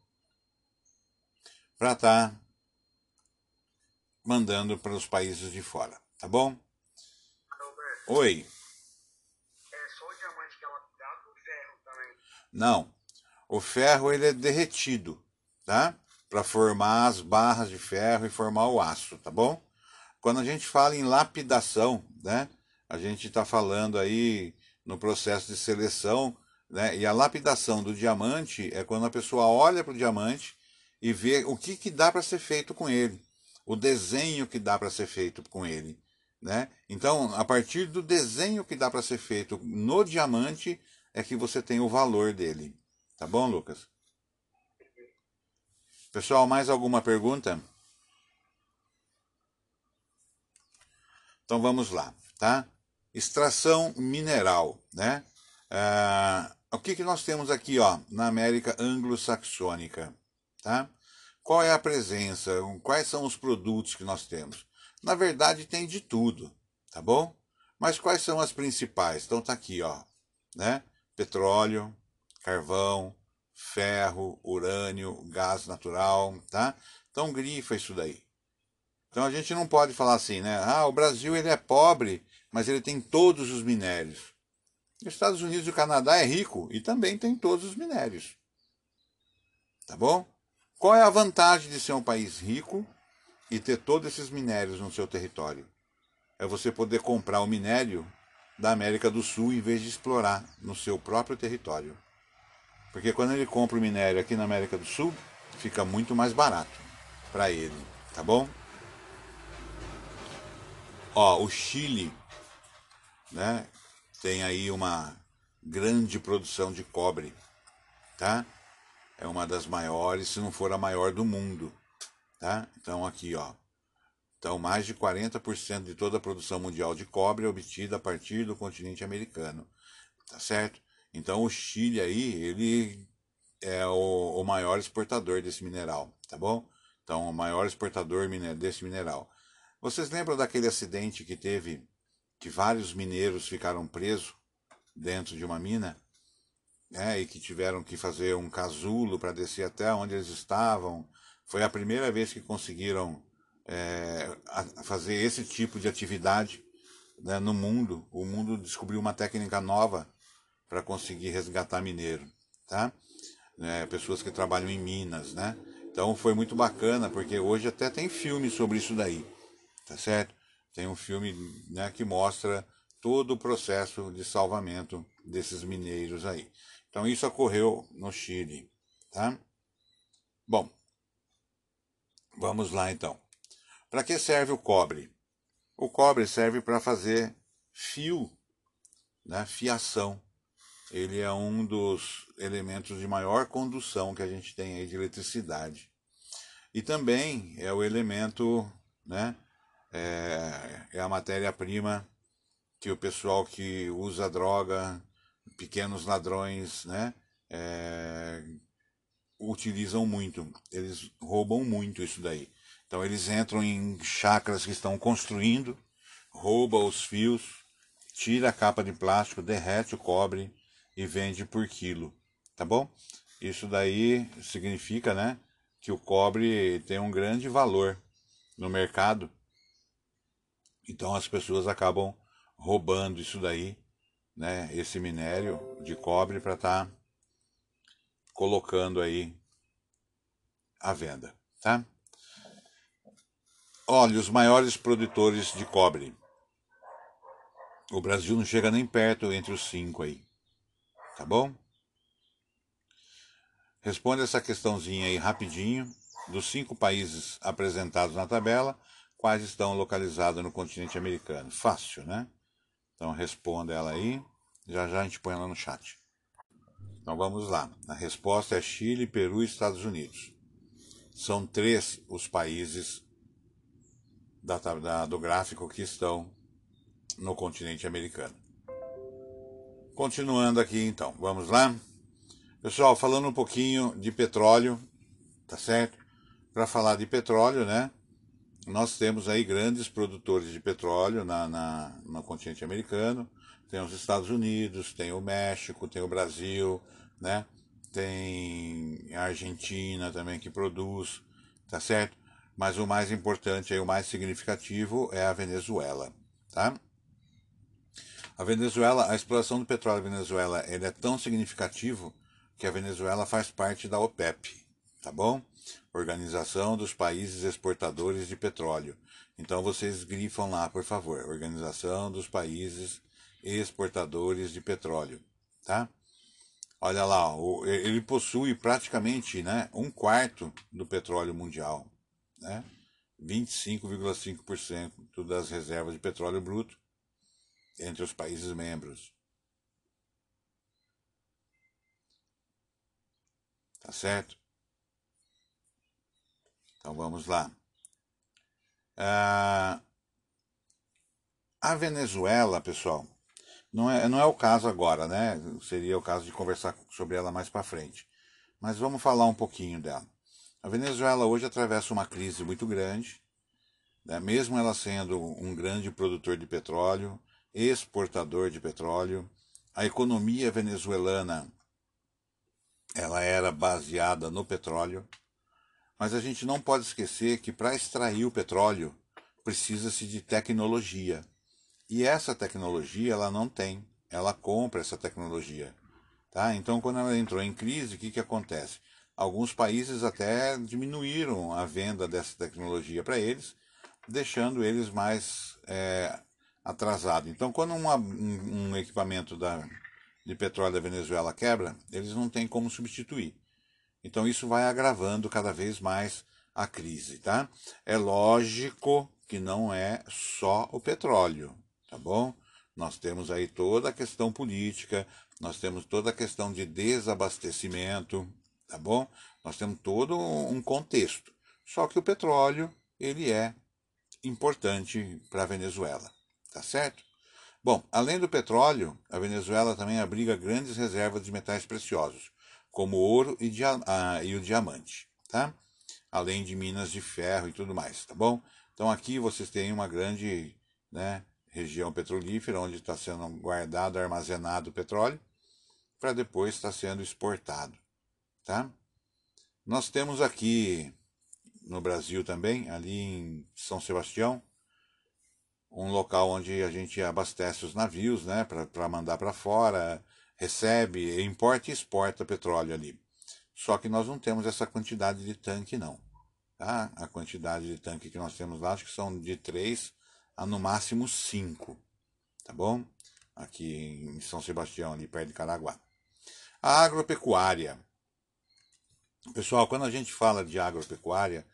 para estar tá mandando para os países de fora, tá bom? Alberto, Oi. é só o diamante que é lapidado ou ferro também? Não, o ferro ele é derretido, tá? Para formar as barras de ferro e formar o aço, tá bom? Quando a gente fala em lapidação, né, a gente está falando aí no processo de seleção, né, e a lapidação do diamante é quando a pessoa olha para o diamante e vê o que, que dá para ser feito com ele, o desenho que dá para ser feito com ele. Né? Então, a partir do desenho que dá para ser feito no diamante, é que você tem o valor dele. Tá bom, Lucas? Pessoal, mais alguma pergunta? Então vamos lá, tá? Extração mineral, né? Ah, o que, que nós temos aqui, ó, na América anglo-saxônica, tá? Qual é a presença? Quais são os produtos que nós temos? Na verdade, tem de tudo, tá bom? Mas quais são as principais? Então tá aqui, ó, né? Petróleo, carvão, ferro, urânio, gás natural, tá? Então grifa isso daí. Então a gente não pode falar assim, né? Ah, o Brasil ele é pobre, mas ele tem todos os minérios. Os Estados Unidos e o Canadá é rico e também tem todos os minérios. Tá bom? Qual é a vantagem de ser um país rico e ter todos esses minérios no seu território? É você poder comprar o minério da América do Sul em vez de explorar no seu próprio território. Porque quando ele compra o minério aqui na América do Sul, fica muito mais barato para ele, tá bom? Ó, o Chile, né, tem aí uma grande produção de cobre, tá? É uma das maiores, se não for a maior do mundo, tá? Então aqui, ó. Então, mais de 40% de toda a produção mundial de cobre é obtida a partir do continente americano, tá certo? Então, o Chile aí, ele é o, o maior exportador desse mineral, tá bom? Então, o maior exportador desse mineral. Vocês lembram daquele acidente que teve, que vários mineiros ficaram presos dentro de uma mina? É, e que tiveram que fazer um casulo para descer até onde eles estavam. Foi a primeira vez que conseguiram é, fazer esse tipo de atividade né, no mundo. O mundo descobriu uma técnica nova para conseguir resgatar mineiro, tá? É, pessoas que trabalham em minas, né? Então foi muito bacana, porque hoje até tem filme sobre isso daí tá certo? Tem um filme né, que mostra todo o processo de salvamento desses mineiros aí. Então isso ocorreu no Chile, tá? Bom, vamos lá então. Para que serve o cobre? O cobre serve para fazer fio, né, fiação. Ele é um dos elementos de maior condução que a gente tem aí de eletricidade. E também é o elemento né, é, é a matéria-prima que o pessoal que usa droga, pequenos ladrões, né, é, utilizam muito. Eles roubam muito isso daí. Então eles entram em chacras que estão construindo, rouba os fios, tira a capa de plástico, derrete o cobre e vende por quilo. tá bom? Isso daí significa, né, que o cobre tem um grande valor no mercado. Então as pessoas acabam roubando isso daí, né, esse minério de cobre para estar tá colocando aí à venda, tá? Olha, os maiores produtores de cobre. O Brasil não chega nem perto entre os cinco aí, tá bom? Responde essa questãozinha aí rapidinho. Dos cinco países apresentados na tabela, quais estão localizados no continente americano? Fácil, né? Então responda ela aí. Já já a gente põe ela no chat. Então vamos lá. A resposta é Chile, Peru e Estados Unidos. São três os países da, da, do gráfico que estão no continente americano. Continuando aqui então, vamos lá? Pessoal, falando um pouquinho de petróleo, tá certo? Para falar de petróleo, né? Nós temos aí grandes produtores de petróleo na, na, no continente americano. Tem os Estados Unidos, tem o México, tem o Brasil, né? Tem a Argentina também que produz, tá certo? Mas o mais importante e o mais significativo é a Venezuela, tá? A Venezuela, a exploração do petróleo na Venezuela, ele é tão significativo que a Venezuela faz parte da OPEP, tá bom? Organização dos Países Exportadores de Petróleo. Então vocês grifam lá, por favor, Organização dos Países Exportadores de Petróleo, tá? Olha lá, ele possui praticamente né, um quarto do petróleo mundial, né? 25,5% das reservas de petróleo bruto entre os países membros. Tá certo? Então vamos lá. Ah, a Venezuela, pessoal, não é, não é o caso agora, né? Seria o caso de conversar sobre ela mais para frente. Mas vamos falar um pouquinho dela. A Venezuela hoje atravessa uma crise muito grande, né? mesmo ela sendo um grande produtor de petróleo, exportador de petróleo. A economia venezuelana ela era baseada no petróleo, mas a gente não pode esquecer que para extrair o petróleo precisa-se de tecnologia. E essa tecnologia ela não tem, ela compra essa tecnologia. Tá? Então, quando ela entrou em crise, o que, que acontece? Alguns países até diminuíram a venda dessa tecnologia para eles, deixando eles mais é, atrasados. Então, quando uma, um, um equipamento da, de petróleo da Venezuela quebra, eles não têm como substituir. Então isso vai agravando cada vez mais a crise, tá? É lógico que não é só o petróleo, tá bom? Nós temos aí toda a questão política, nós temos toda a questão de desabastecimento, tá bom? Nós temos todo um contexto. Só que o petróleo, ele é importante para a Venezuela, tá certo? Bom, além do petróleo, a Venezuela também abriga grandes reservas de metais preciosos, como ouro e, ah, e o diamante, tá? Além de minas de ferro e tudo mais, tá bom? Então aqui vocês têm uma grande né, região petrolífera onde está sendo guardado, armazenado o petróleo, para depois estar sendo exportado, tá? Nós temos aqui no Brasil também, ali em São Sebastião, um local onde a gente abastece os navios, né, para mandar para fora, recebe, importa e exporta petróleo ali. Só que nós não temos essa quantidade de tanque, não. Tá? A quantidade de tanque que nós temos lá, acho que são de 3 a no máximo 5. Tá bom? Aqui em São Sebastião, ali perto de Caraguá. A agropecuária. Pessoal, quando a gente fala de agropecuária,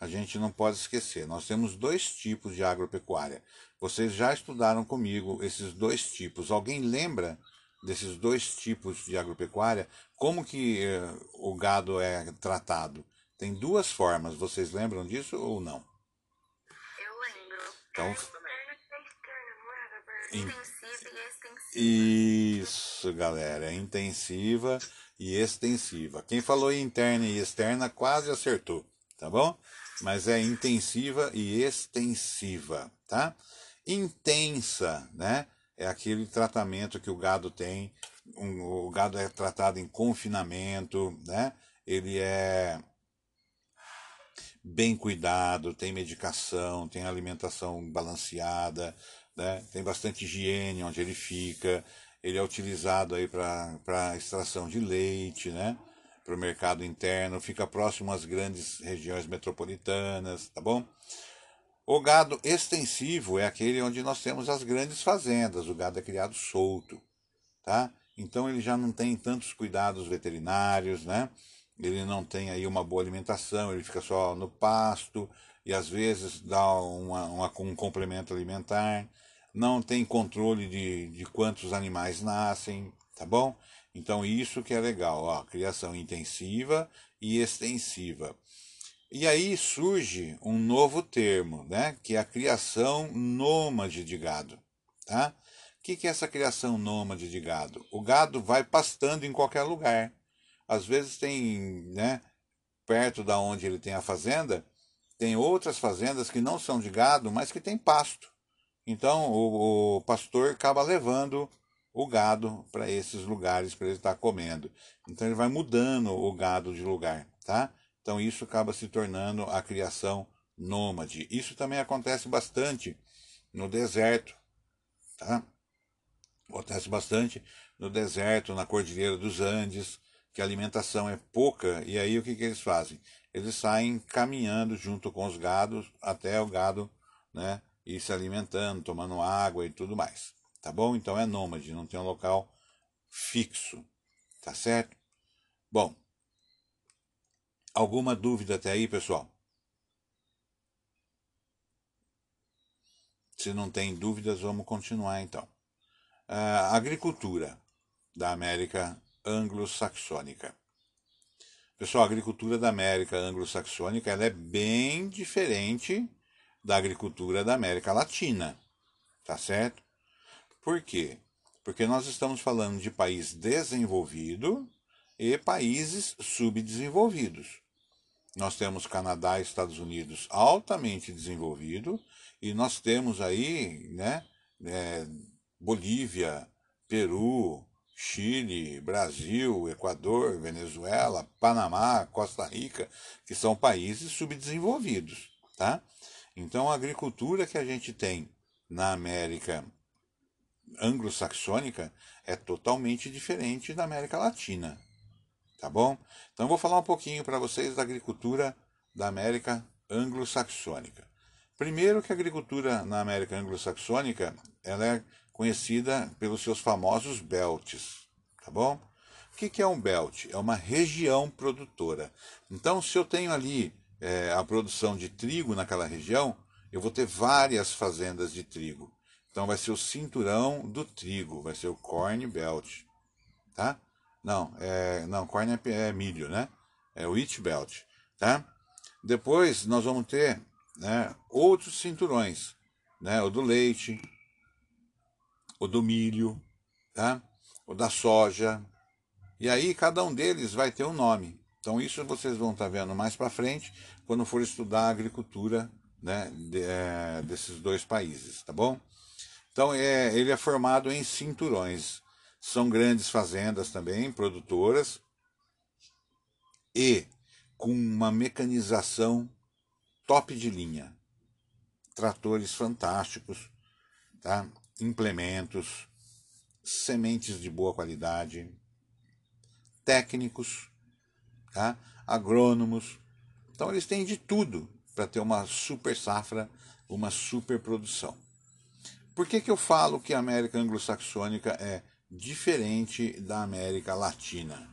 a gente não pode esquecer. Nós temos dois tipos de agropecuária. Vocês já estudaram comigo esses dois tipos. Alguém lembra desses dois tipos de agropecuária? Como que uh, o gado é tratado? Tem duas formas. Vocês lembram disso ou não? Eu lembro. Então, é, intensiva e extensiva. Isso, galera. É intensiva e extensiva. Quem falou interna e externa quase acertou, tá bom? Mas é intensiva e extensiva, tá? Intensa, né? É aquele tratamento que o gado tem um, o gado é tratado em confinamento, né? Ele é bem cuidado, tem medicação, tem alimentação balanceada, né? tem bastante higiene onde ele fica, ele é utilizado aí para extração de leite, né? para o mercado interno, fica próximo às grandes regiões metropolitanas, tá bom? O gado extensivo é aquele onde nós temos as grandes fazendas, o gado é criado solto, tá? Então ele já não tem tantos cuidados veterinários, né? Ele não tem aí uma boa alimentação, ele fica só no pasto e às vezes dá uma, uma um complemento alimentar não tem controle de, de quantos animais nascem, tá bom? Então isso que é legal, ó, criação intensiva e extensiva. E aí surge um novo termo, né, que é a criação nômade de gado, tá? O que, é essa criação nômade de gado? O gado vai pastando em qualquer lugar. Às vezes tem, né, perto da onde ele tem a fazenda, tem outras fazendas que não são de gado, mas que tem pasto. Então o, o pastor acaba levando o gado para esses lugares para ele estar comendo. Então ele vai mudando o gado de lugar, tá? Então isso acaba se tornando a criação nômade. Isso também acontece bastante no deserto, tá? Acontece bastante no deserto, na Cordilheira dos Andes, que a alimentação é pouca, e aí o que, que eles fazem? Eles saem caminhando junto com os gados até o gado né, ir se alimentando, tomando água e tudo mais. Tá bom? Então é nômade, não tem um local fixo. Tá certo? Bom, alguma dúvida até aí, pessoal? Se não tem dúvidas, vamos continuar então. A agricultura da América anglo-saxônica. Pessoal, a agricultura da América anglo-saxônica ela é bem diferente da agricultura da América Latina. Tá certo? Por quê? Porque nós estamos falando de país desenvolvido e países subdesenvolvidos. Nós temos Canadá e Estados Unidos altamente desenvolvido e nós temos aí, né, é, Bolívia, Peru, Chile, Brasil, Equador, Venezuela, Panamá, Costa Rica, que são países subdesenvolvidos, tá? Então, a agricultura que a gente tem na América anglo-saxônica é totalmente diferente da América Latina. Tá bom? Então, eu vou falar um pouquinho para vocês da agricultura da América anglo-saxônica. Primeiro que a agricultura na América anglo-saxônica ela é conhecida pelos seus famosos belts, tá bom? O que é um belt? É uma região produtora. Então, se eu tenho ali é, a produção de trigo naquela região, eu vou ter várias fazendas de trigo. Então vai ser o cinturão do trigo, vai ser o corn belt, tá? Não, é, não, corn é, é milho, né? É o wheat belt, tá? Depois nós vamos ter, né, outros cinturões, né? O do leite, o do milho, tá? O da soja. E aí cada um deles vai ter um nome. Então isso vocês vão estar tá vendo mais para frente quando for estudar a agricultura né, de, é, desses dois países, tá bom? Então é, ele é formado em cinturões. São grandes fazendas também, produtoras, e com uma mecanização top de linha. Tratores fantásticos, tá? implementos, sementes de boa qualidade, técnicos, tá? agrônomos. Então eles têm de tudo para ter uma super safra, uma super produção. Por que, que eu falo que a América anglo-saxônica é diferente da América Latina?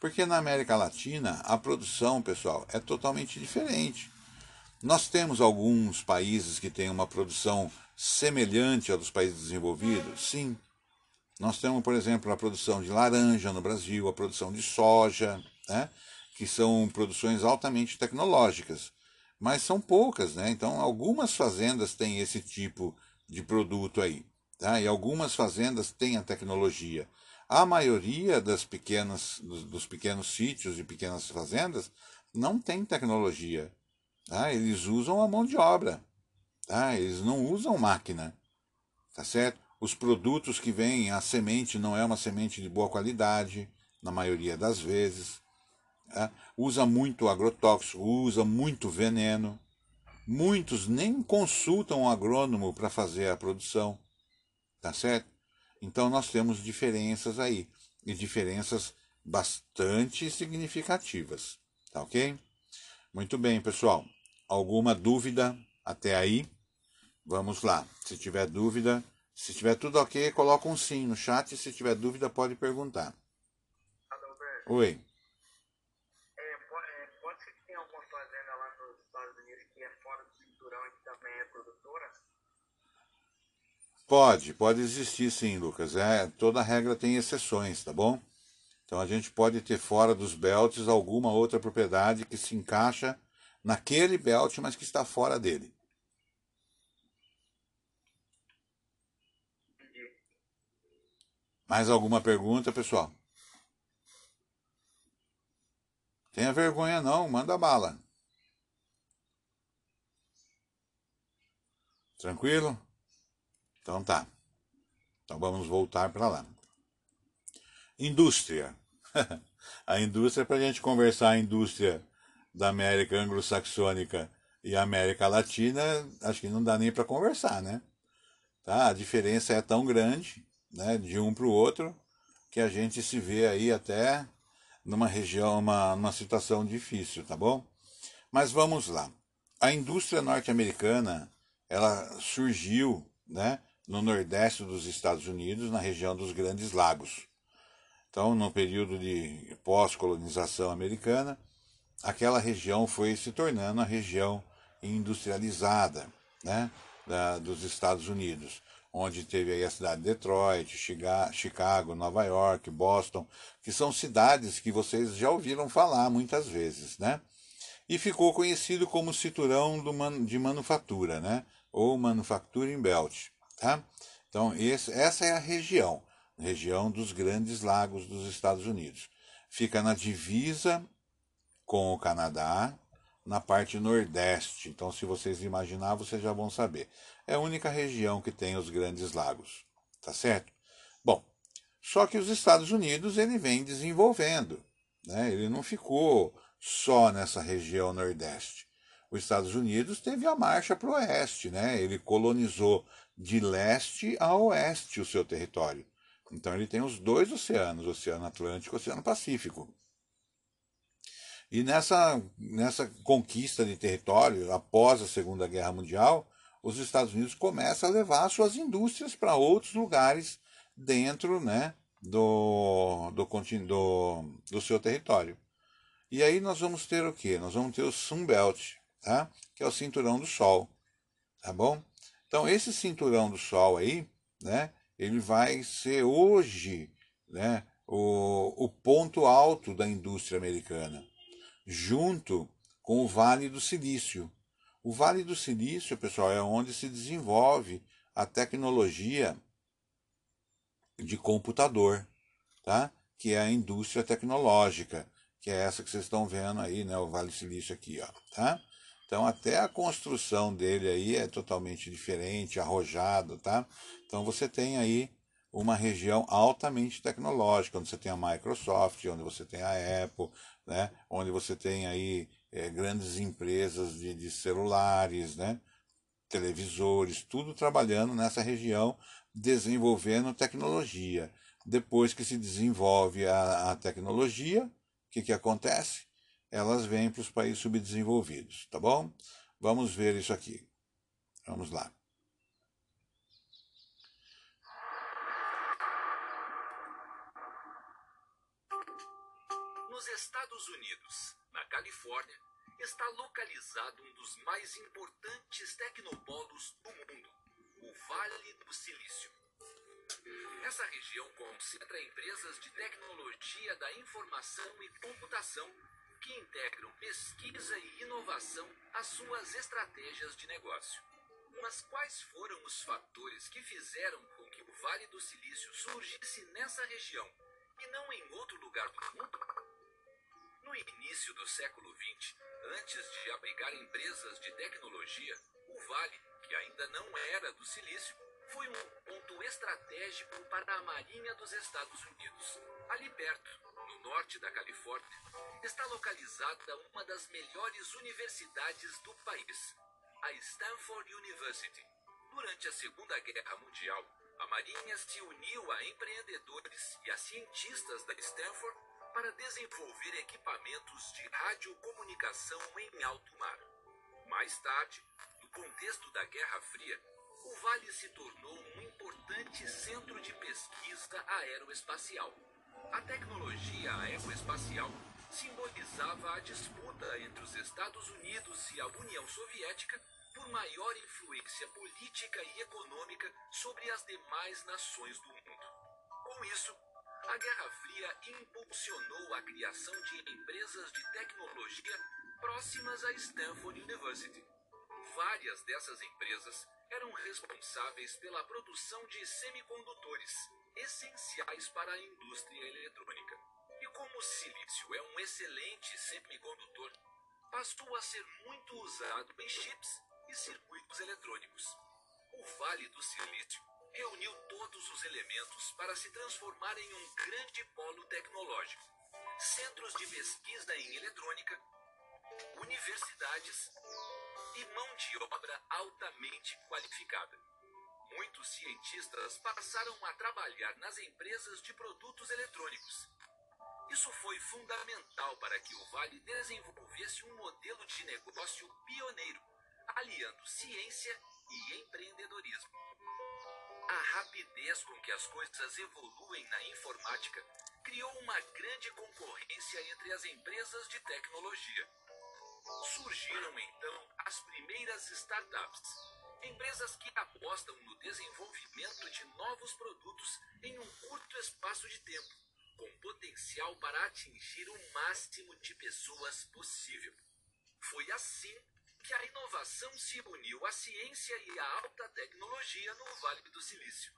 Porque na América Latina a produção, pessoal, é totalmente diferente. Nós temos alguns países que têm uma produção semelhante à dos países desenvolvidos? Sim. Nós temos, por exemplo, a produção de laranja no Brasil, a produção de soja, né? que são produções altamente tecnológicas, mas são poucas, né? Então, algumas fazendas têm esse tipo de produto aí, tá? E algumas fazendas têm a tecnologia. A maioria das pequenas, dos, dos pequenos sítios e pequenas fazendas não tem tecnologia, tá? Eles usam a mão de obra, tá? Eles não usam máquina, tá certo? Os produtos que vêm, a semente não é uma semente de boa qualidade, na maioria das vezes. É, usa muito agrotóxico, usa muito veneno. Muitos nem consultam o agrônomo para fazer a produção. Tá certo? Então nós temos diferenças aí. E diferenças bastante significativas. Tá ok? Muito bem, pessoal. Alguma dúvida até aí? Vamos lá. Se tiver dúvida, se tiver tudo ok, coloca um sim no chat. Se tiver dúvida, pode perguntar. Oi. é, po- é, pode ser que tenha alguma fazenda lá nos Estados Unidos que é fora do cinturão e que também é produtora? Pode, pode existir sim, Lucas. É, toda regra tem exceções, tá bom? Então a gente pode ter fora dos belts alguma outra propriedade que se encaixa naquele belt, mas que está fora dele. Mais alguma pergunta, pessoal? Tenha vergonha não, manda bala. Tranquilo? Então tá. Então vamos voltar para lá. Indústria. [laughs] a indústria, para a gente conversar a indústria da América anglo-saxônica e América Latina, acho que não dá nem para conversar, né? Tá? A diferença é tão grande, né, de um para o outro, que a gente se vê aí até numa região, uma, numa situação difícil, tá bom? Mas vamos lá. A indústria norte-americana, ela surgiu, né, no nordeste dos Estados Unidos, na região dos Grandes Lagos. Então, no período de pós-colonização americana, aquela região foi se tornando a região industrializada, né, da, dos Estados Unidos, onde teve aí a cidade de Detroit, Chicago, Nova York, Boston, que são cidades que vocês já ouviram falar muitas vezes, né? E ficou conhecido como cinturão de manufatura, né? Ou Manufacturing Belt, tá? Então, esse- essa é a região, região dos Grandes Lagos dos Estados Unidos. Fica na divisa com o Canadá, na parte nordeste. Então, se vocês imaginar, vocês já vão saber. É a única região que tem os Grandes Lagos, tá certo? Bom, só que os Estados Unidos ele vem desenvolvendo, né? Ele não ficou só nessa região nordeste. Os Estados Unidos teve a marcha para o oeste, né? Ele colonizou de leste a oeste o seu território. Então ele tem os dois oceanos, o Oceano Atlântico e o Oceano Pacífico. E nessa, nessa conquista de território, após a Segunda Guerra Mundial, os Estados Unidos começam a levar suas indústrias para outros lugares dentro né, do, do, do, do seu território. E aí nós vamos ter o quê? Nós vamos ter o Sunbelt, tá? que é o cinturão do Sol. Tá bom? Então, esse cinturão do Sol aí, né, ele vai ser hoje né, o, o ponto alto da indústria americana junto com o Vale do Silício. O Vale do Silício, pessoal, é onde se desenvolve a tecnologia de computador, tá? Que é a indústria tecnológica, que é essa que vocês estão vendo aí, né? O Vale do Silício aqui, ó, tá? Então até a construção dele aí é totalmente diferente, arrojado, tá? Então você tem aí uma região altamente tecnológica, onde você tem a Microsoft, onde você tem a Apple, né? onde você tem aí é, grandes empresas de, de celulares, né? televisores, tudo trabalhando nessa região, desenvolvendo tecnologia. Depois que se desenvolve a, a tecnologia, o que, que acontece? Elas vêm para os países subdesenvolvidos, tá bom? Vamos ver isso aqui. Vamos lá. Nos Estados Unidos, na Califórnia, está localizado um dos mais importantes tecnopolos do mundo, o Vale do Silício. Essa região concentra empresas de tecnologia da informação e computação que integram pesquisa e inovação às suas estratégias de negócio. Mas quais foram os fatores que fizeram com que o Vale do Silício surgisse nessa região e não em outro lugar do mundo? No início do século XX, antes de abrigar empresas de tecnologia, o Vale, que ainda não era do silício, foi um ponto estratégico para a Marinha dos Estados Unidos. Ali perto, norte da Califórnia, está localizada uma das melhores universidades do país, a Stanford University. Durante a Segunda Guerra Mundial, a Marinha se uniu a empreendedores e a cientistas da Stanford para desenvolver equipamentos de radiocomunicação em alto mar. Mais tarde, no contexto da Guerra Fria, o Vale se tornou um importante centro de pesquisa aeroespacial. A tecnologia aeroespacial simbolizava a disputa entre os Estados Unidos e a União Soviética por maior influência política e econômica sobre as demais nações do mundo. Com isso, a Guerra Fria impulsionou a criação de empresas de tecnologia próximas à Stanford University. Várias dessas empresas eram responsáveis pela produção de semicondutores, essenciais para a indústria eletrônica. E como o silício é um excelente semicondutor, passou a ser muito usado em chips e circuitos eletrônicos. O Vale do Silício reuniu todos os elementos para se transformar em um grande polo tecnológico. Centros de pesquisa em eletrônica, universidades e mão de obra altamente qualificada. Muitos cientistas passaram a trabalhar nas empresas de produtos eletrônicos. Isso foi fundamental para que o Vale desenvolvesse um modelo de negócio pioneiro, aliando ciência e empreendedorismo. A rapidez com que as coisas evoluem na informática criou uma grande concorrência entre as empresas de tecnologia. Surgiram então as primeiras startups, empresas que apostam no desenvolvimento de novos produtos em um curto espaço de tempo, com potencial para atingir o máximo de pessoas possível. Foi assim que a inovação se uniu à ciência e à alta tecnologia no Vale do Silício.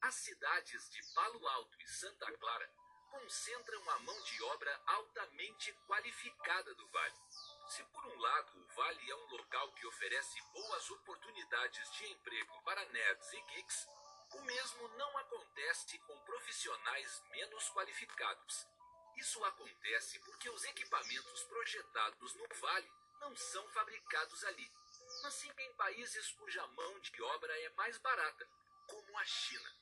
As cidades de Palo Alto e Santa Clara concentram a mão de obra altamente qualificada do Vale. Se por um lado o Vale é um local que oferece boas oportunidades de emprego para nerds e geeks, o mesmo não acontece com profissionais menos qualificados. Isso acontece porque os equipamentos projetados no Vale não são fabricados ali, mas sim em países cuja mão de obra é mais barata, como a China.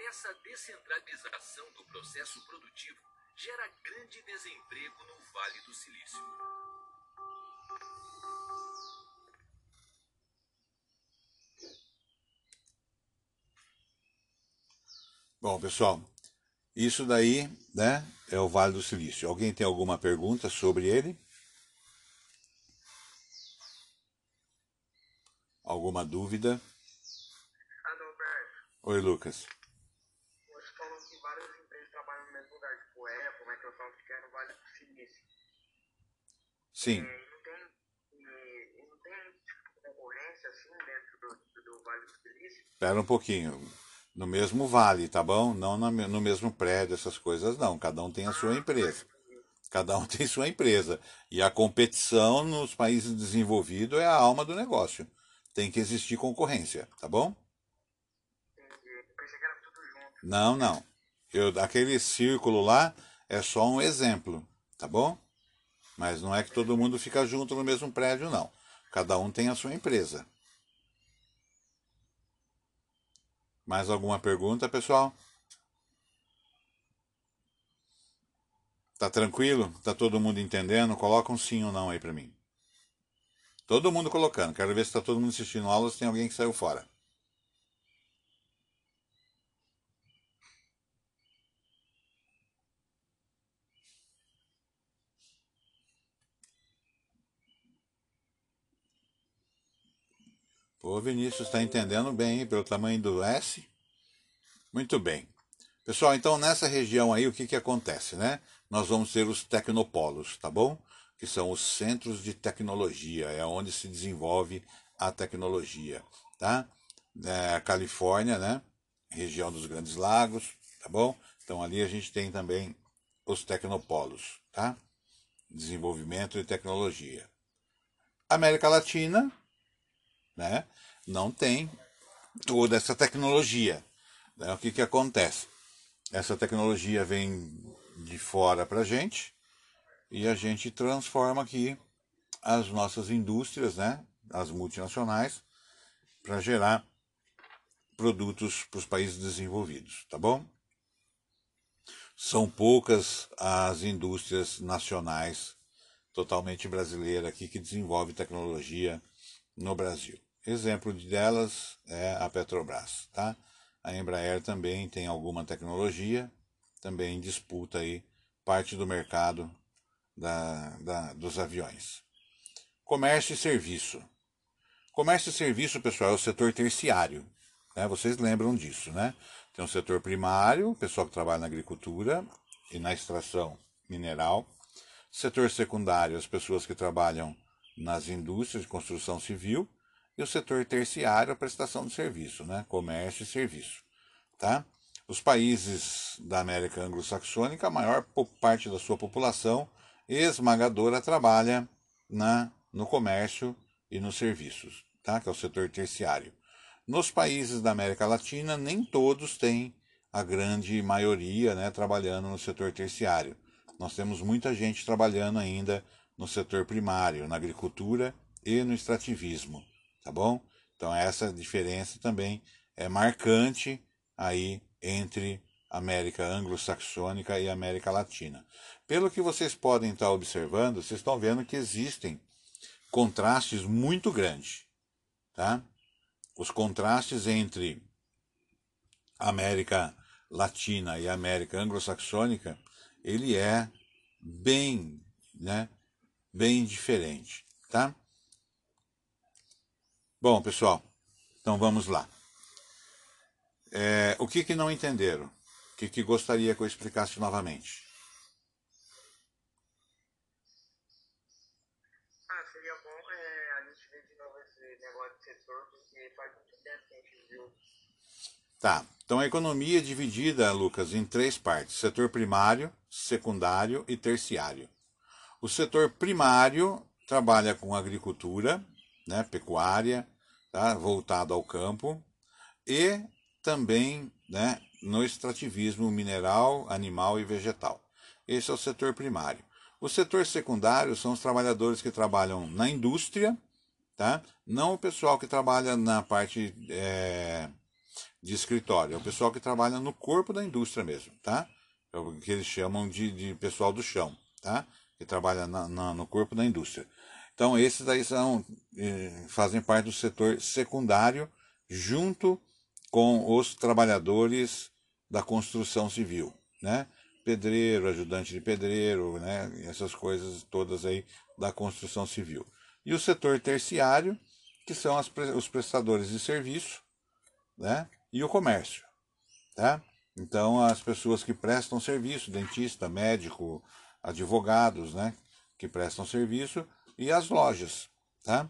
Essa descentralização do processo produtivo gera grande desemprego no Vale do Silício. Bom, pessoal, isso daí, né, é o Vale do Silício. Alguém tem alguma pergunta sobre ele? Alguma dúvida? Adalberto, Oi, Lucas. você falou que várias empresas trabalham no mesmo lugar, tipo Apple, Microsoft, que é no Vale do Silício. Sim. É, não tem, não tem tipo, concorrência assim dentro do, do Vale do Silício? Espera um pouquinho. No mesmo vale, tá bom? Não no mesmo prédio, essas coisas não. Cada um tem a sua empresa. Cada um [laughs] tem sua empresa. E a competição nos países desenvolvidos é a alma do negócio. Tem que existir concorrência, tá bom? Não, não. Eu, aquele círculo lá é só um exemplo, tá bom? Mas não é que todo mundo fica junto no mesmo prédio, não. Cada um tem a sua empresa. Mais alguma pergunta, pessoal? Tá tranquilo? Tá todo mundo entendendo? Coloca um sim ou não aí pra mim. Todo mundo colocando. Quero ver se tá todo mundo assistindo aula se tem alguém que saiu fora. Pô, Vinícius está entendendo bem, hein, pelo tamanho do S. Muito bem. Pessoal, então nessa região aí o que, que acontece, né? Nós vamos ter os tecnopolos, tá bom? Que são os centros de tecnologia, é onde se desenvolve a tecnologia, tá? É, Califórnia, né? Região dos Grandes Lagos, tá bom? Então ali a gente tem também os tecnopolos, tá? Desenvolvimento de tecnologia. América Latina, né? Não tem toda essa tecnologia. Né? O que, que acontece? Essa tecnologia vem de fora para a gente e a gente transforma aqui as nossas indústrias, né? as multinacionais, para gerar produtos para os países desenvolvidos, tá bom? São poucas as indústrias nacionais totalmente brasileiras aqui que desenvolvem tecnologia no Brasil. Exemplo delas é a Petrobras, tá? A Embraer também tem alguma tecnologia, também disputa aí parte do mercado da, da, dos aviões. Comércio e serviço. Comércio e serviço, pessoal, é o setor terciário. Né? Vocês lembram disso, né? Tem o setor primário, pessoal que trabalha na agricultura e na extração mineral. Setor secundário, as pessoas que trabalham nas indústrias de construção civil. E o setor terciário, a prestação de serviço, né? Comércio e serviço, tá? Os países da América anglo-saxônica, a maior parte da sua população esmagadora trabalha na, no comércio e nos serviços, tá? que é o setor terciário. Nos países da América Latina, nem todos têm a grande maioria né, trabalhando no setor terciário. Nós temos muita gente trabalhando ainda no setor primário, na agricultura e no extrativismo, tá bom? Então essa diferença também é marcante aí entre América anglo-saxônica e América Latina. Pelo que vocês podem estar observando, vocês estão vendo que existem contrastes muito grandes. Tá? Os contrastes entre América Latina e América Anglo-Saxônica, ele é bem, né, bem diferente, tá? Bom, pessoal, então vamos lá. É, o que, que não entenderam? O que, que gostaria que eu explicasse novamente? Tá. Então a economia é dividida, Lucas, em três partes: setor primário, secundário e terciário. O setor primário trabalha com agricultura, né, pecuária, tá, voltado ao campo, e também né, no extrativismo mineral, animal e vegetal. Esse é o setor primário. O setor secundário são os trabalhadores que trabalham na indústria, tá? não o pessoal que trabalha na parte é, de escritório, é o pessoal que trabalha no corpo da indústria mesmo, tá? É o que eles chamam de, de pessoal do chão, tá? Que trabalha na, na, no corpo da indústria. Então, esses aí são, eh, fazem parte do setor secundário, junto com os trabalhadores da construção civil, né? Pedreiro, ajudante de pedreiro, né? Essas coisas todas aí da construção civil. E o setor terciário, que são as, os prestadores de serviço, né? e o comércio. Tá? Então, as pessoas que prestam serviço, dentista, médico, advogados, né, que prestam serviço, e as lojas, tá?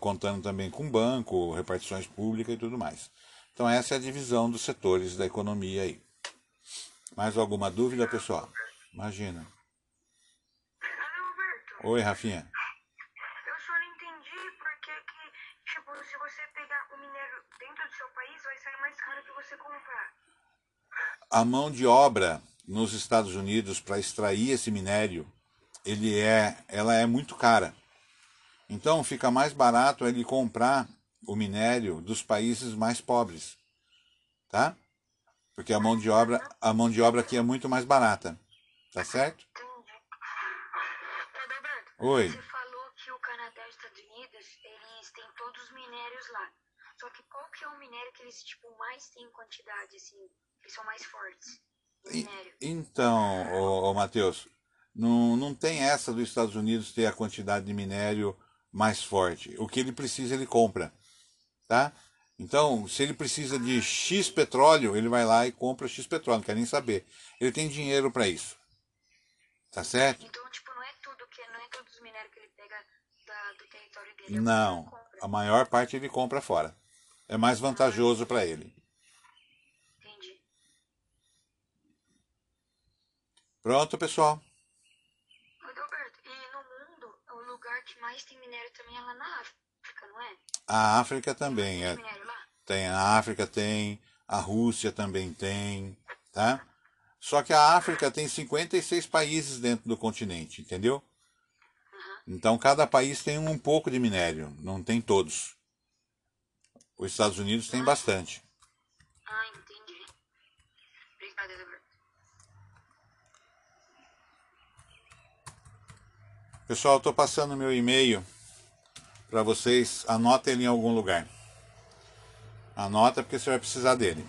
contando também com banco, repartições públicas e tudo mais. Então, essa é a divisão dos setores da economia aí. Mais alguma dúvida, pessoal? Imagina. Oi, Rafinha. a mão de obra nos Estados Unidos para extrair esse minério, ele é, ela é muito cara. Então fica mais barato ele comprar o minério dos países mais pobres, tá? Porque a mão de obra, a mão de obra aqui é muito mais barata, tá certo? Oi. Você falou que o Canadá e os Estados Unidos eles têm todos os minérios lá. Só que qual que é o minério que eles tipo mais têm quantidade assim? Eles são mais fortes. Então, ô, ô Matheus, não, não tem essa dos Estados Unidos ter a quantidade de minério mais forte. O que ele precisa, ele compra. Tá? Então, se ele precisa de X petróleo, ele vai lá e compra X petróleo, não quer nem saber. Ele tem dinheiro para isso. Tá certo? Então, tipo, não é tudo que não é todos os minérios que ele pega da, do território dele. É não, a maior parte ele compra fora. É mais vantajoso para ele. Pronto, pessoal. Roberto, e no mundo, o lugar que mais tem minério também é lá na África, não é? A África também tem é. Minério lá? Tem a África tem, a Rússia também tem, tá? Só que a África tem 56 países dentro do continente, entendeu? Então cada país tem um pouco de minério, não tem todos. Os Estados Unidos tem bastante. Ah, entendi. Obrigada, Eduardo. Pessoal, eu estou passando meu e-mail para vocês. Anotem ele em algum lugar. Anota porque você vai precisar dele.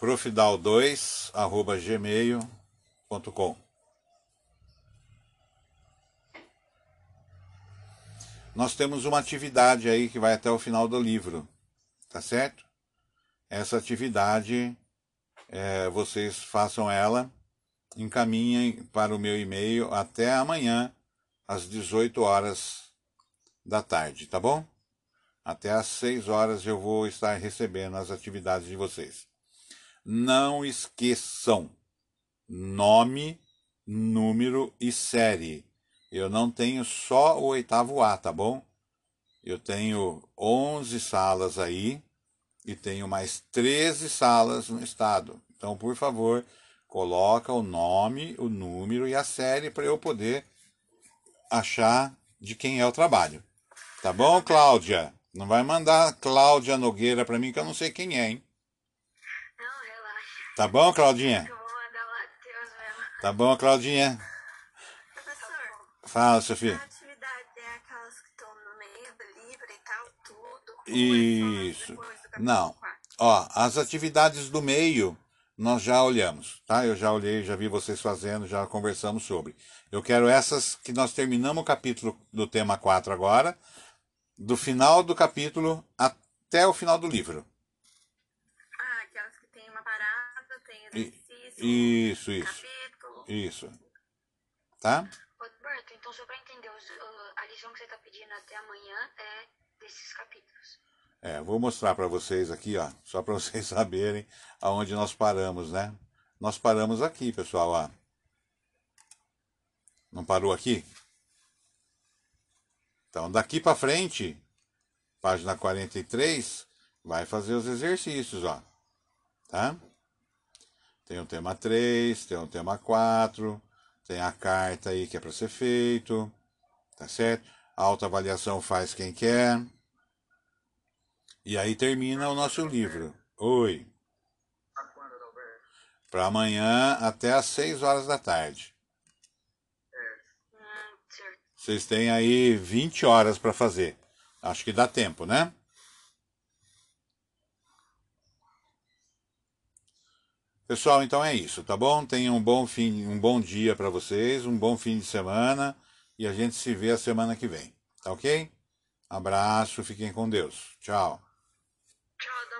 profidal2 arroba gmail.com Nós temos uma atividade aí que vai até o final do livro, tá certo? Essa atividade, é, vocês façam ela, encaminhem para o meu e-mail até amanhã, às 18 horas da tarde, tá bom? Até às 6 horas eu vou estar recebendo as atividades de vocês. Não esqueçam nome, número e série. Eu não tenho só o oitavo A, tá bom? Eu tenho 11 salas aí e tenho mais 13 salas no estado. Então, por favor, coloca o nome, o número e a série para eu poder achar de quem é o trabalho. Tá bom, Cláudia? Não vai mandar Cláudia Nogueira para mim que eu não sei quem é, hein? Não, relaxa. Tá bom, Claudinha? Eu vou mandar o Matheus mesmo. Tá bom, Claudinha? Professor, Fala, a Sofia. atividade é aquelas que estão no meio do livro e tal, tudo. Isso. Capítulo Não. Ó, as atividades do meio nós já olhamos, tá? Eu já olhei, já vi vocês fazendo, já conversamos sobre. Eu quero essas que nós terminamos o capítulo do tema 4 agora, do final do capítulo até o final do livro. Ah, aquelas que tem uma parada, tem exercício, Isso, isso, capítulo. isso. Tá? Roberto, então só pra entender, uh, a lição que você tá pedindo até amanhã é desses capítulos. É, vou mostrar para vocês aqui, ó, só para [laughs] vocês saberem aonde nós paramos, né? Nós paramos aqui, pessoal, ó. Não parou aqui? Então, daqui para frente, página 43, vai fazer os exercícios, ó. Tá? Tem o tema 3, tem o tema 4, tem a carta aí que é para ser feito, tá certo? A autoavaliação faz quem quer. E aí termina o nosso livro. Oi. Para amanhã até às 6 horas da tarde. Vocês têm aí 20 horas para fazer. Acho que dá tempo, né? Pessoal, então é isso, tá bom? Tenham um bom fim, um bom dia para vocês, um bom fim de semana e a gente se vê a semana que vem, tá ok? Abraço, fiquem com Deus. Tchau. Tchau, Adalberto. Tchau.